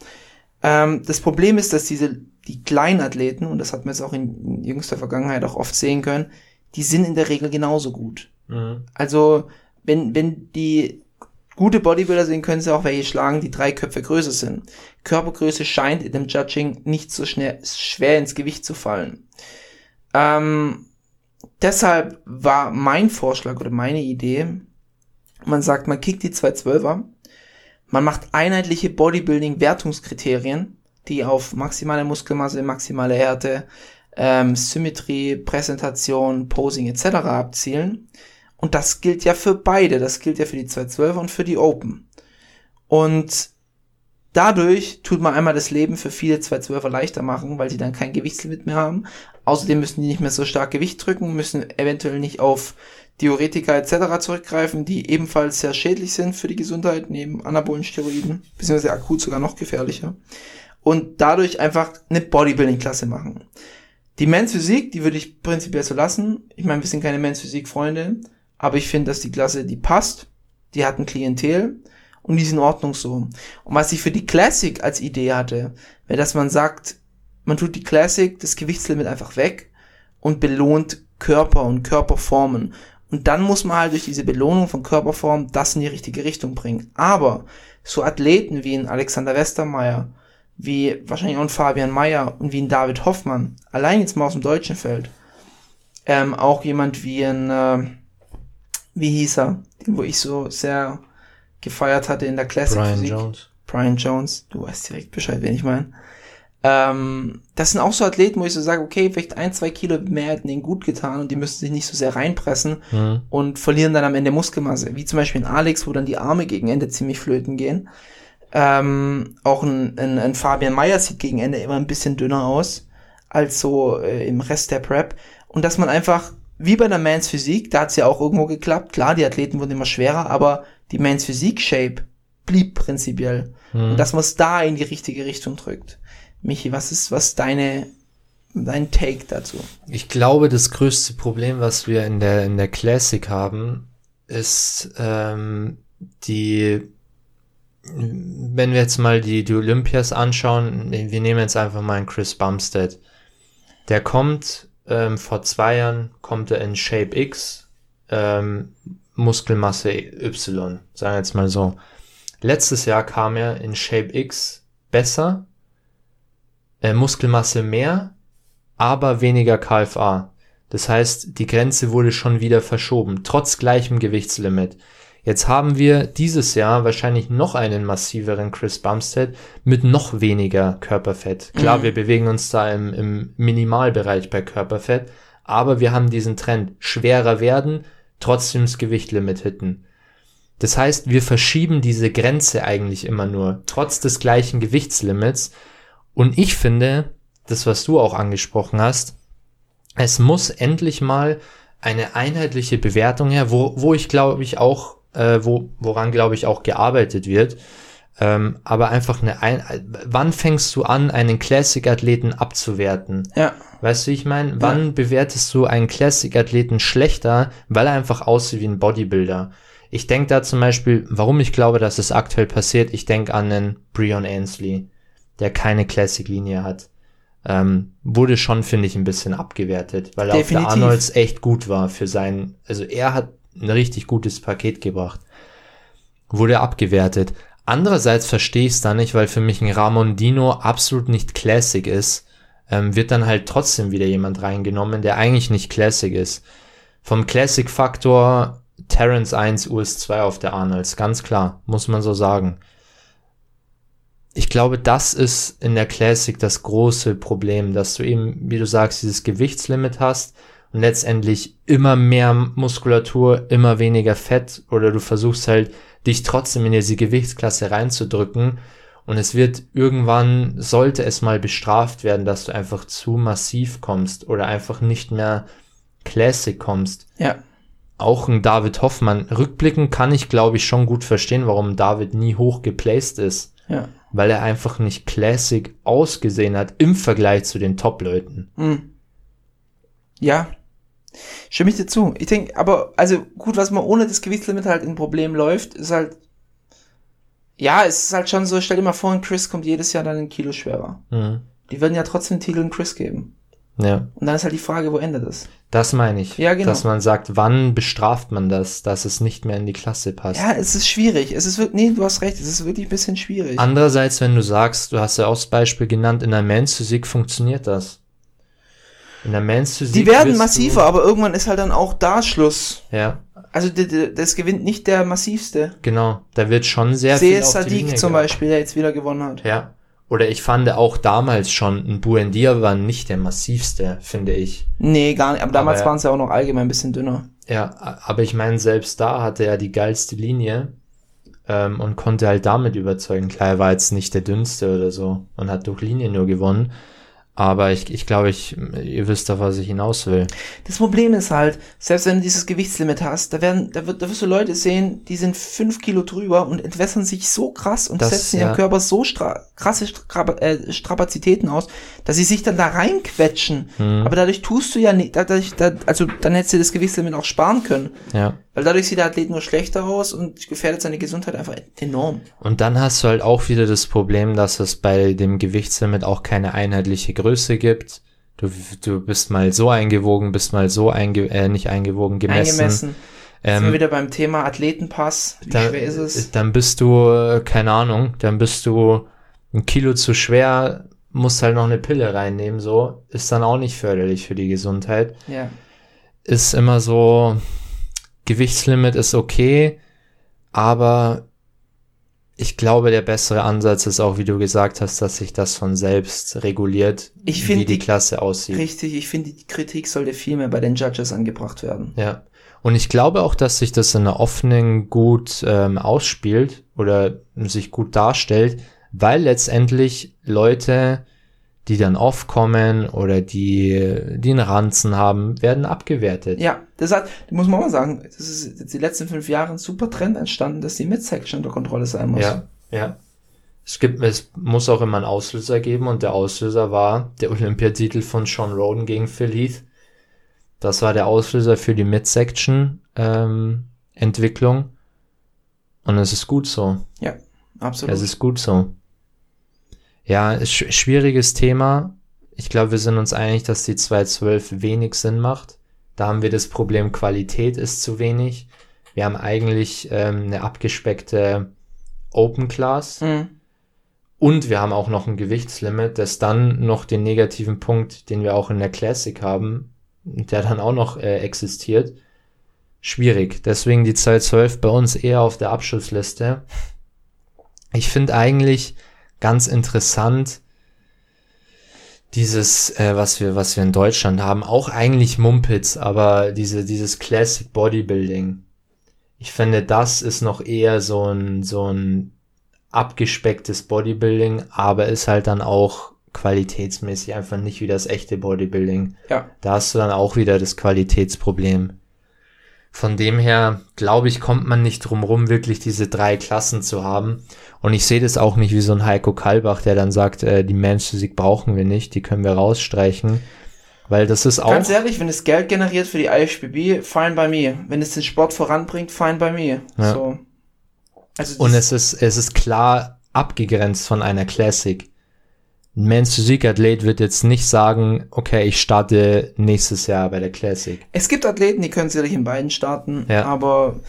Ähm, das Problem ist, dass diese, die kleinen Athleten, und das hat man jetzt auch in jüngster Vergangenheit auch oft sehen können, die sind in der Regel genauso gut. Mhm. Also, wenn, wenn die gute Bodybuilder sind, können sie auch welche schlagen, die drei Köpfe größer sind. Körpergröße scheint in dem Judging nicht so schnell, schwer ins Gewicht zu fallen. Ähm, deshalb war mein Vorschlag oder meine Idee, man sagt, man kickt die 212er, man macht einheitliche Bodybuilding-Wertungskriterien, die auf maximale Muskelmasse, maximale Härte, ähm, Symmetrie, Präsentation, Posing etc. abzielen. Und das gilt ja für beide. Das gilt ja für die 212 und für die Open. Und dadurch tut man einmal das Leben für viele 212er leichter machen, weil sie dann kein Gewichtslimit mehr haben. Außerdem müssen die nicht mehr so stark Gewicht drücken, müssen eventuell nicht auf Diuretika etc. zurückgreifen, die ebenfalls sehr schädlich sind für die Gesundheit, neben anabolen Steroiden, beziehungsweise akut sogar noch gefährlicher. Und dadurch einfach eine Bodybuilding-Klasse machen. Die Men's Physik, die würde ich prinzipiell so lassen. Ich meine, wir sind keine Men's Physik-Freunde, aber ich finde, dass die Klasse, die passt, die hat ein Klientel und die ist in Ordnung so. Und was ich für die Classic als Idee hatte, wäre, dass man sagt, man tut die Classic, das Gewichtslimit einfach weg und belohnt Körper und Körperformen. Und dann muss man halt durch diese Belohnung von Körperform das in die richtige Richtung bringen. Aber so Athleten wie ein Alexander Westermeier, wie wahrscheinlich auch ein Fabian Mayer und wie ein David Hoffmann, allein jetzt mal aus dem deutschen Feld, ähm, auch jemand wie ein, äh, wie hieß er, den wo ich so sehr gefeiert hatte in der Classic Brian Physik. Jones. Brian Jones, du weißt direkt Bescheid, wen ich meine. Ähm, das sind auch so Athleten, wo ich so sage, okay, vielleicht ein, zwei Kilo mehr hätten denen gut getan und die müssen sich nicht so sehr reinpressen Mhm. und verlieren dann am Ende Muskelmasse. Wie zum Beispiel in Alex, wo dann die Arme gegen Ende ziemlich flöten gehen. Ähm, auch ein, ein, ein Fabian Meyer sieht gegen Ende immer ein bisschen dünner aus als so äh, im Rest der Prep. Und dass man einfach, wie bei der Mans Physik, da hat's ja auch irgendwo geklappt. Klar, die Athleten wurden immer schwerer, aber die Mans Physik Shape blieb prinzipiell. Mhm. Und dass man es da in die richtige Richtung drückt. Michi, was ist, was deine, dein Take dazu? Ich glaube, das größte Problem, was wir in der, in der Classic haben, ist ähm, die, wenn wir jetzt mal die, die Olympias anschauen, wir nehmen jetzt einfach mal einen Chris Bumstead. Der kommt ähm, vor zwei Jahren kommt er in Shape X, ähm, Muskelmasse Y, sagen wir jetzt mal so. Letztes Jahr kam er in Shape X besser, äh, Muskelmasse mehr, aber weniger KFA. Das heißt, die Grenze wurde schon wieder verschoben, trotz gleichem Gewichtslimit. Jetzt haben wir dieses Jahr wahrscheinlich noch einen massiveren Chris Bumstead mit noch weniger Körperfett. Klar, Mhm. wir bewegen uns da im, im Minimalbereich bei Körperfett, aber wir haben diesen Trend schwerer werden, trotzdem das Gewichtlimit hitten. Das heißt, wir verschieben diese Grenze eigentlich immer nur, trotz des gleichen Gewichtslimits. Und ich finde, das, was du auch angesprochen hast, es muss endlich mal eine einheitliche Bewertung her, wo, wo ich glaube ich auch, äh, wo, woran glaube ich auch gearbeitet wird. Ähm, aber einfach eine, ein wann fängst du an, einen Classic-Athleten abzuwerten? Ja. Weißt du, ich meine? Wann bewertest du einen Classic-Athleten schlechter, weil er einfach aussieht wie ein Bodybuilder? Ich denke da zum Beispiel, warum ich glaube, dass es aktuell passiert, ich denke an einen Breon Ainsley, der keine Classic-Linie hat. Ähm, wurde schon, finde ich, ein bisschen abgewertet, weil er auf der Arnolds echt gut war für sein, also er hat ein richtig gutes Paket gebracht. Wurde abgewertet. Andererseits verstehe ich es da nicht, weil für mich ein Ramondino absolut nicht Classic ist, ähm, wird dann halt trotzdem wieder jemand reingenommen, der eigentlich nicht Classic ist. Vom Classic-Faktor Terrence 1, US 2 auf der Arnolds, ganz klar, muss man so sagen. Ich glaube, das ist in der Classic das große Problem, dass du eben, wie du sagst, dieses Gewichtslimit hast und letztendlich immer mehr Muskulatur, immer weniger Fett oder du versuchst halt, dich trotzdem in diese Gewichtsklasse reinzudrücken und es wird irgendwann, sollte es mal bestraft werden, dass du einfach zu massiv kommst oder einfach nicht mehr Classic kommst. Ja. Auch ein David Hoffmann, rückblickend kann ich glaube ich schon gut verstehen, warum David nie hoch geplaced ist Ja. weil er einfach nicht Classic ausgesehen hat im Vergleich zu den Top-Leuten. Mhm. Ja. Stimme ich dir zu. Ich denke, aber, also gut, was man ohne das Gewichtslimit halt ein Problem läuft, ist halt, ja, es ist halt schon so, stell dir mal vor, ein Chris kommt jedes Jahr dann ein Kilo schwerer. Mhm. Die würden ja trotzdem den Titel einen Chris geben. Ja, Und dann ist halt die Frage, wo endet es? das meine ich. Ja, genau. Dass man sagt, wann bestraft man das, dass es nicht mehr in die Klasse passt. Ja, es ist schwierig. Es ist wirklich, nee, du hast recht, es ist wirklich ein bisschen schwierig. Andererseits, wenn du sagst, du hast ja auch das Beispiel genannt, in der Men's Physik funktioniert das. In der Men's Physik die werden massiver, aber irgendwann ist halt dann auch da Schluss. Ja, Also das gewinnt nicht der massivste. genau. Da wird schon sehr Sehe viel Sadiq zum. Beispiel, der jetzt wieder gewonnen hat. Ja. Oder ich fand auch damals schon, ein Buendia war nicht der massivste, finde ich. Nee, gar nicht. Aber damals waren sie ja auch noch allgemein ein bisschen dünner. Ja, aber ich meine, selbst da hatte er die geilste Linie ähm, und konnte halt damit überzeugen. Klar, er war jetzt nicht der dünnste oder so und hat durch Linie nur gewonnen. Aber ich, ich glaube, ich, ihr wisst doch, was ich hinaus will. Das Problem ist halt, selbst wenn du dieses Gewichtslimit hast, da werden, da, wird, da wirst du Leute sehen, die sind fünf Kilo drüber und entwässern sich so krass und Das, setzen ja. ihrem Körper so stra krasse Stra äh, Strapazitäten aus, dass sie sich dann da reinquetschen. Mhm. Aber dadurch tust du ja nicht, dadurch, da, also dann hättest du das Gewichtslimit auch sparen können. Ja. Weil dadurch sieht der Athlet nur schlechter aus und gefährdet seine Gesundheit einfach enorm. Und dann hast du halt auch wieder das Problem, dass es bei dem Gewichtslimit auch keine einheitliche Größe gibt. Du, du bist mal so eingewogen, bist mal so einge äh, nicht eingewogen, gemessen. Eingemessen. Sind wir Ähm, wieder beim Thema Athletenpass. Wie da, schwer ist es? Dann bist du, äh, keine Ahnung, dann bist du ein Kilo zu schwer, musst halt noch eine Pille reinnehmen, so. Ist dann auch nicht förderlich für die Gesundheit. Ja. Ist immer so, Gewichtslimit ist okay, aber ich glaube, der bessere Ansatz ist auch, wie du gesagt hast, dass sich das von selbst reguliert, Ich wie die, die- Klasse aussieht. Richtig, ich finde, die Kritik sollte viel mehr bei den Judges angebracht werden. Ja. Und ich glaube auch, dass sich das in der offenen gut ähm, ausspielt oder sich gut darstellt, weil letztendlich Leute, die dann aufkommen oder die, die einen Ranzen haben, werden abgewertet. Ja, das hat, muss man auch mal sagen, das ist die letzten fünf Jahre ein super Trend entstanden, dass die Midsection unter Kontrolle sein muss. Ja, ja. Es gibt, es muss auch immer einen Auslöser geben und der Auslöser war der Olympiatitel von Sean Roden gegen Phil Heath. Das war der Auslöser für die Midsection ähm, Entwicklung und es ist gut so. Absolut. Es ist gut so. Ja, ist sch- schwieriges Thema. ich glaube, wir sind uns einig, dass die 212 wenig Sinn macht. Da haben wir das Problem, Qualität ist zu wenig. Wir haben eigentlich ähm, eine abgespeckte Open Class Mhm. und wir haben auch noch ein Gewichtslimit, das dann noch den negativen Punkt, den wir auch in der Classic haben, der dann auch noch äh, existiert, schwierig. Deswegen die 212 bei uns eher auf der Abschlussliste. Ich finde eigentlich ganz interessant dieses, äh, was wir, was wir in Deutschland haben, auch eigentlich Mumpitz, aber diese, dieses Classic Bodybuilding. Ich finde, das ist noch eher so ein, so ein abgespecktes Bodybuilding, aber ist halt dann auch qualitätsmäßig einfach nicht wie das echte Bodybuilding. Ja. Da hast du dann auch wieder das Qualitätsproblem. Von dem her, glaube ich, kommt man nicht drum rum, wirklich diese drei Klassen zu haben. Und ich sehe das auch nicht wie so ein Heiko Kalbach, der dann sagt, äh, die Men's Physik brauchen wir nicht, die können wir rausstreichen. Weil das ist auch. Ganz ehrlich, wenn es Geld generiert für die IFBB, fine by me. Wenn es den Sport voranbringt, fine by me. Ja. So. Also Und es ist, es ist klar abgegrenzt von einer Classic. Ein Men's Physik-Athlet wird jetzt nicht sagen, okay, ich starte nächstes Jahr bei der Classic. Es gibt Athleten, die können sicherlich in beiden starten, Ja. aber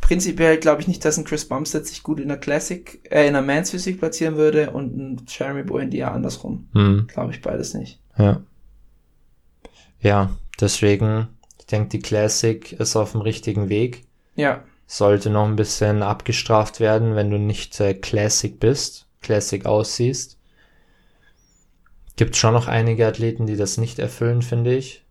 prinzipiell glaube ich nicht, dass ein Chris Bumstead sich gut in der Classic, äh, in der Mans Physik platzieren würde und ein Jeremy Buendia andersrum. Hm. Glaube ich beides nicht. Ja. Ja, deswegen, ich denke, die Classic ist auf dem richtigen Weg. Ja. Sollte noch ein bisschen abgestraft werden, wenn du nicht äh, Classic bist, Classic aussiehst. Gibt schon noch einige Athleten, die das nicht erfüllen, finde ich.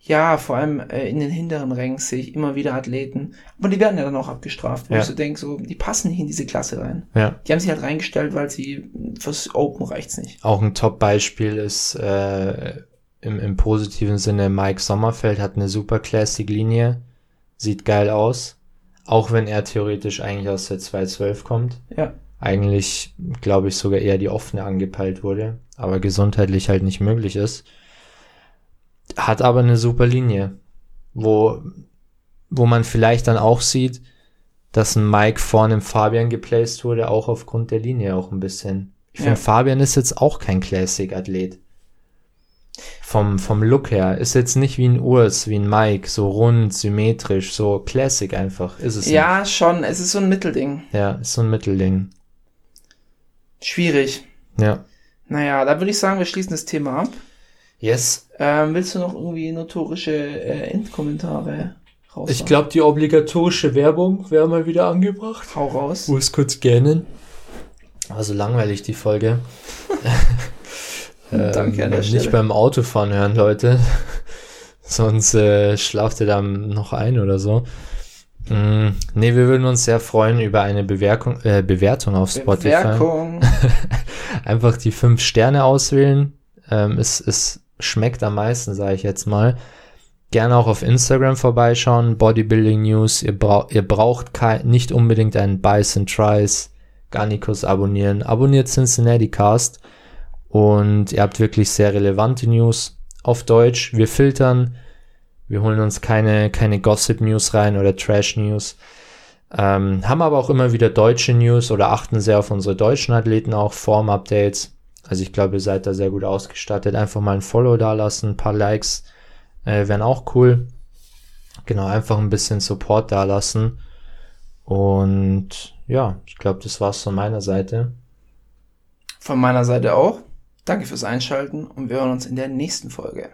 Ja, vor allem äh, in den hinteren Rängen sehe ich immer wieder Athleten. Aber die werden ja dann auch abgestraft, wo Ja. ich so denke, so, die passen nicht in diese Klasse rein. Ja. Die haben sich halt reingestellt, weil sie fürs Open reicht's nicht. Auch ein Top-Beispiel ist äh, im, im positiven Sinne Mike Sommerfeld hat eine super Classic-Linie, sieht geil aus, auch wenn er theoretisch eigentlich aus der 212 kommt. Ja. Eigentlich, glaube ich, sogar eher die offene angepeilt wurde, aber gesundheitlich halt nicht möglich ist. Hat aber eine super Linie, wo, wo man vielleicht dann auch sieht, dass ein Mike vor einem Fabian geplaced wurde, auch aufgrund der Linie auch ein bisschen. Ich finde, Ja. Fabian ist jetzt auch kein Classic-Athlet. Vom, vom Look her. Ist jetzt nicht wie ein Urs, wie ein Mike, so rund, symmetrisch, so Classic einfach. Ist es Ja, schon. Es ist so ein Mittelding. nicht. Ja, ist so ein Mittelding. Schwierig. Ja. Naja, da würde ich sagen, wir schließen das Thema ab. Yes. Ähm, willst du noch irgendwie notorische äh, Endkommentare raus? Ich glaube, die obligatorische Werbung wäre mal wieder angebracht. Hau raus. Muss kurz gähnen. War so langweilig, die Folge. Danke an der nicht Stelle. beim Autofahren hören, Leute. Sonst äh, schlaft ihr dann noch ein oder so. Mm, nee, wir würden uns sehr freuen über eine Bewertung, äh, Bewertung auf Spotify. Bewerkung. Einfach die fünf Sterne auswählen. Ähm, es, es schmeckt am meisten, sage ich jetzt mal. Gerne auch auf Instagram vorbeischauen. Bodybuilding News. Ihr, braucht ihr braucht nicht unbedingt einen Buys and Tries. Garnicus abonnieren. Abonniert Cincinnati Cast. Und ihr habt wirklich sehr relevante News auf Deutsch. Wir filtern. Wir holen uns keine, keine Gossip-News rein oder Trash-News. Ähm, haben aber auch immer wieder deutsche News oder achten sehr auf unsere deutschen Athleten auch, Form-Updates. Also ich glaube, ihr seid da sehr gut ausgestattet. Einfach mal ein Follow da lassen, ein paar Likes äh, wären auch cool. Genau, einfach ein bisschen Support da lassen. Und ja, ich glaube, das war's von meiner Seite. Von meiner Seite auch. Danke fürs Einschalten und wir hören uns in der nächsten Folge.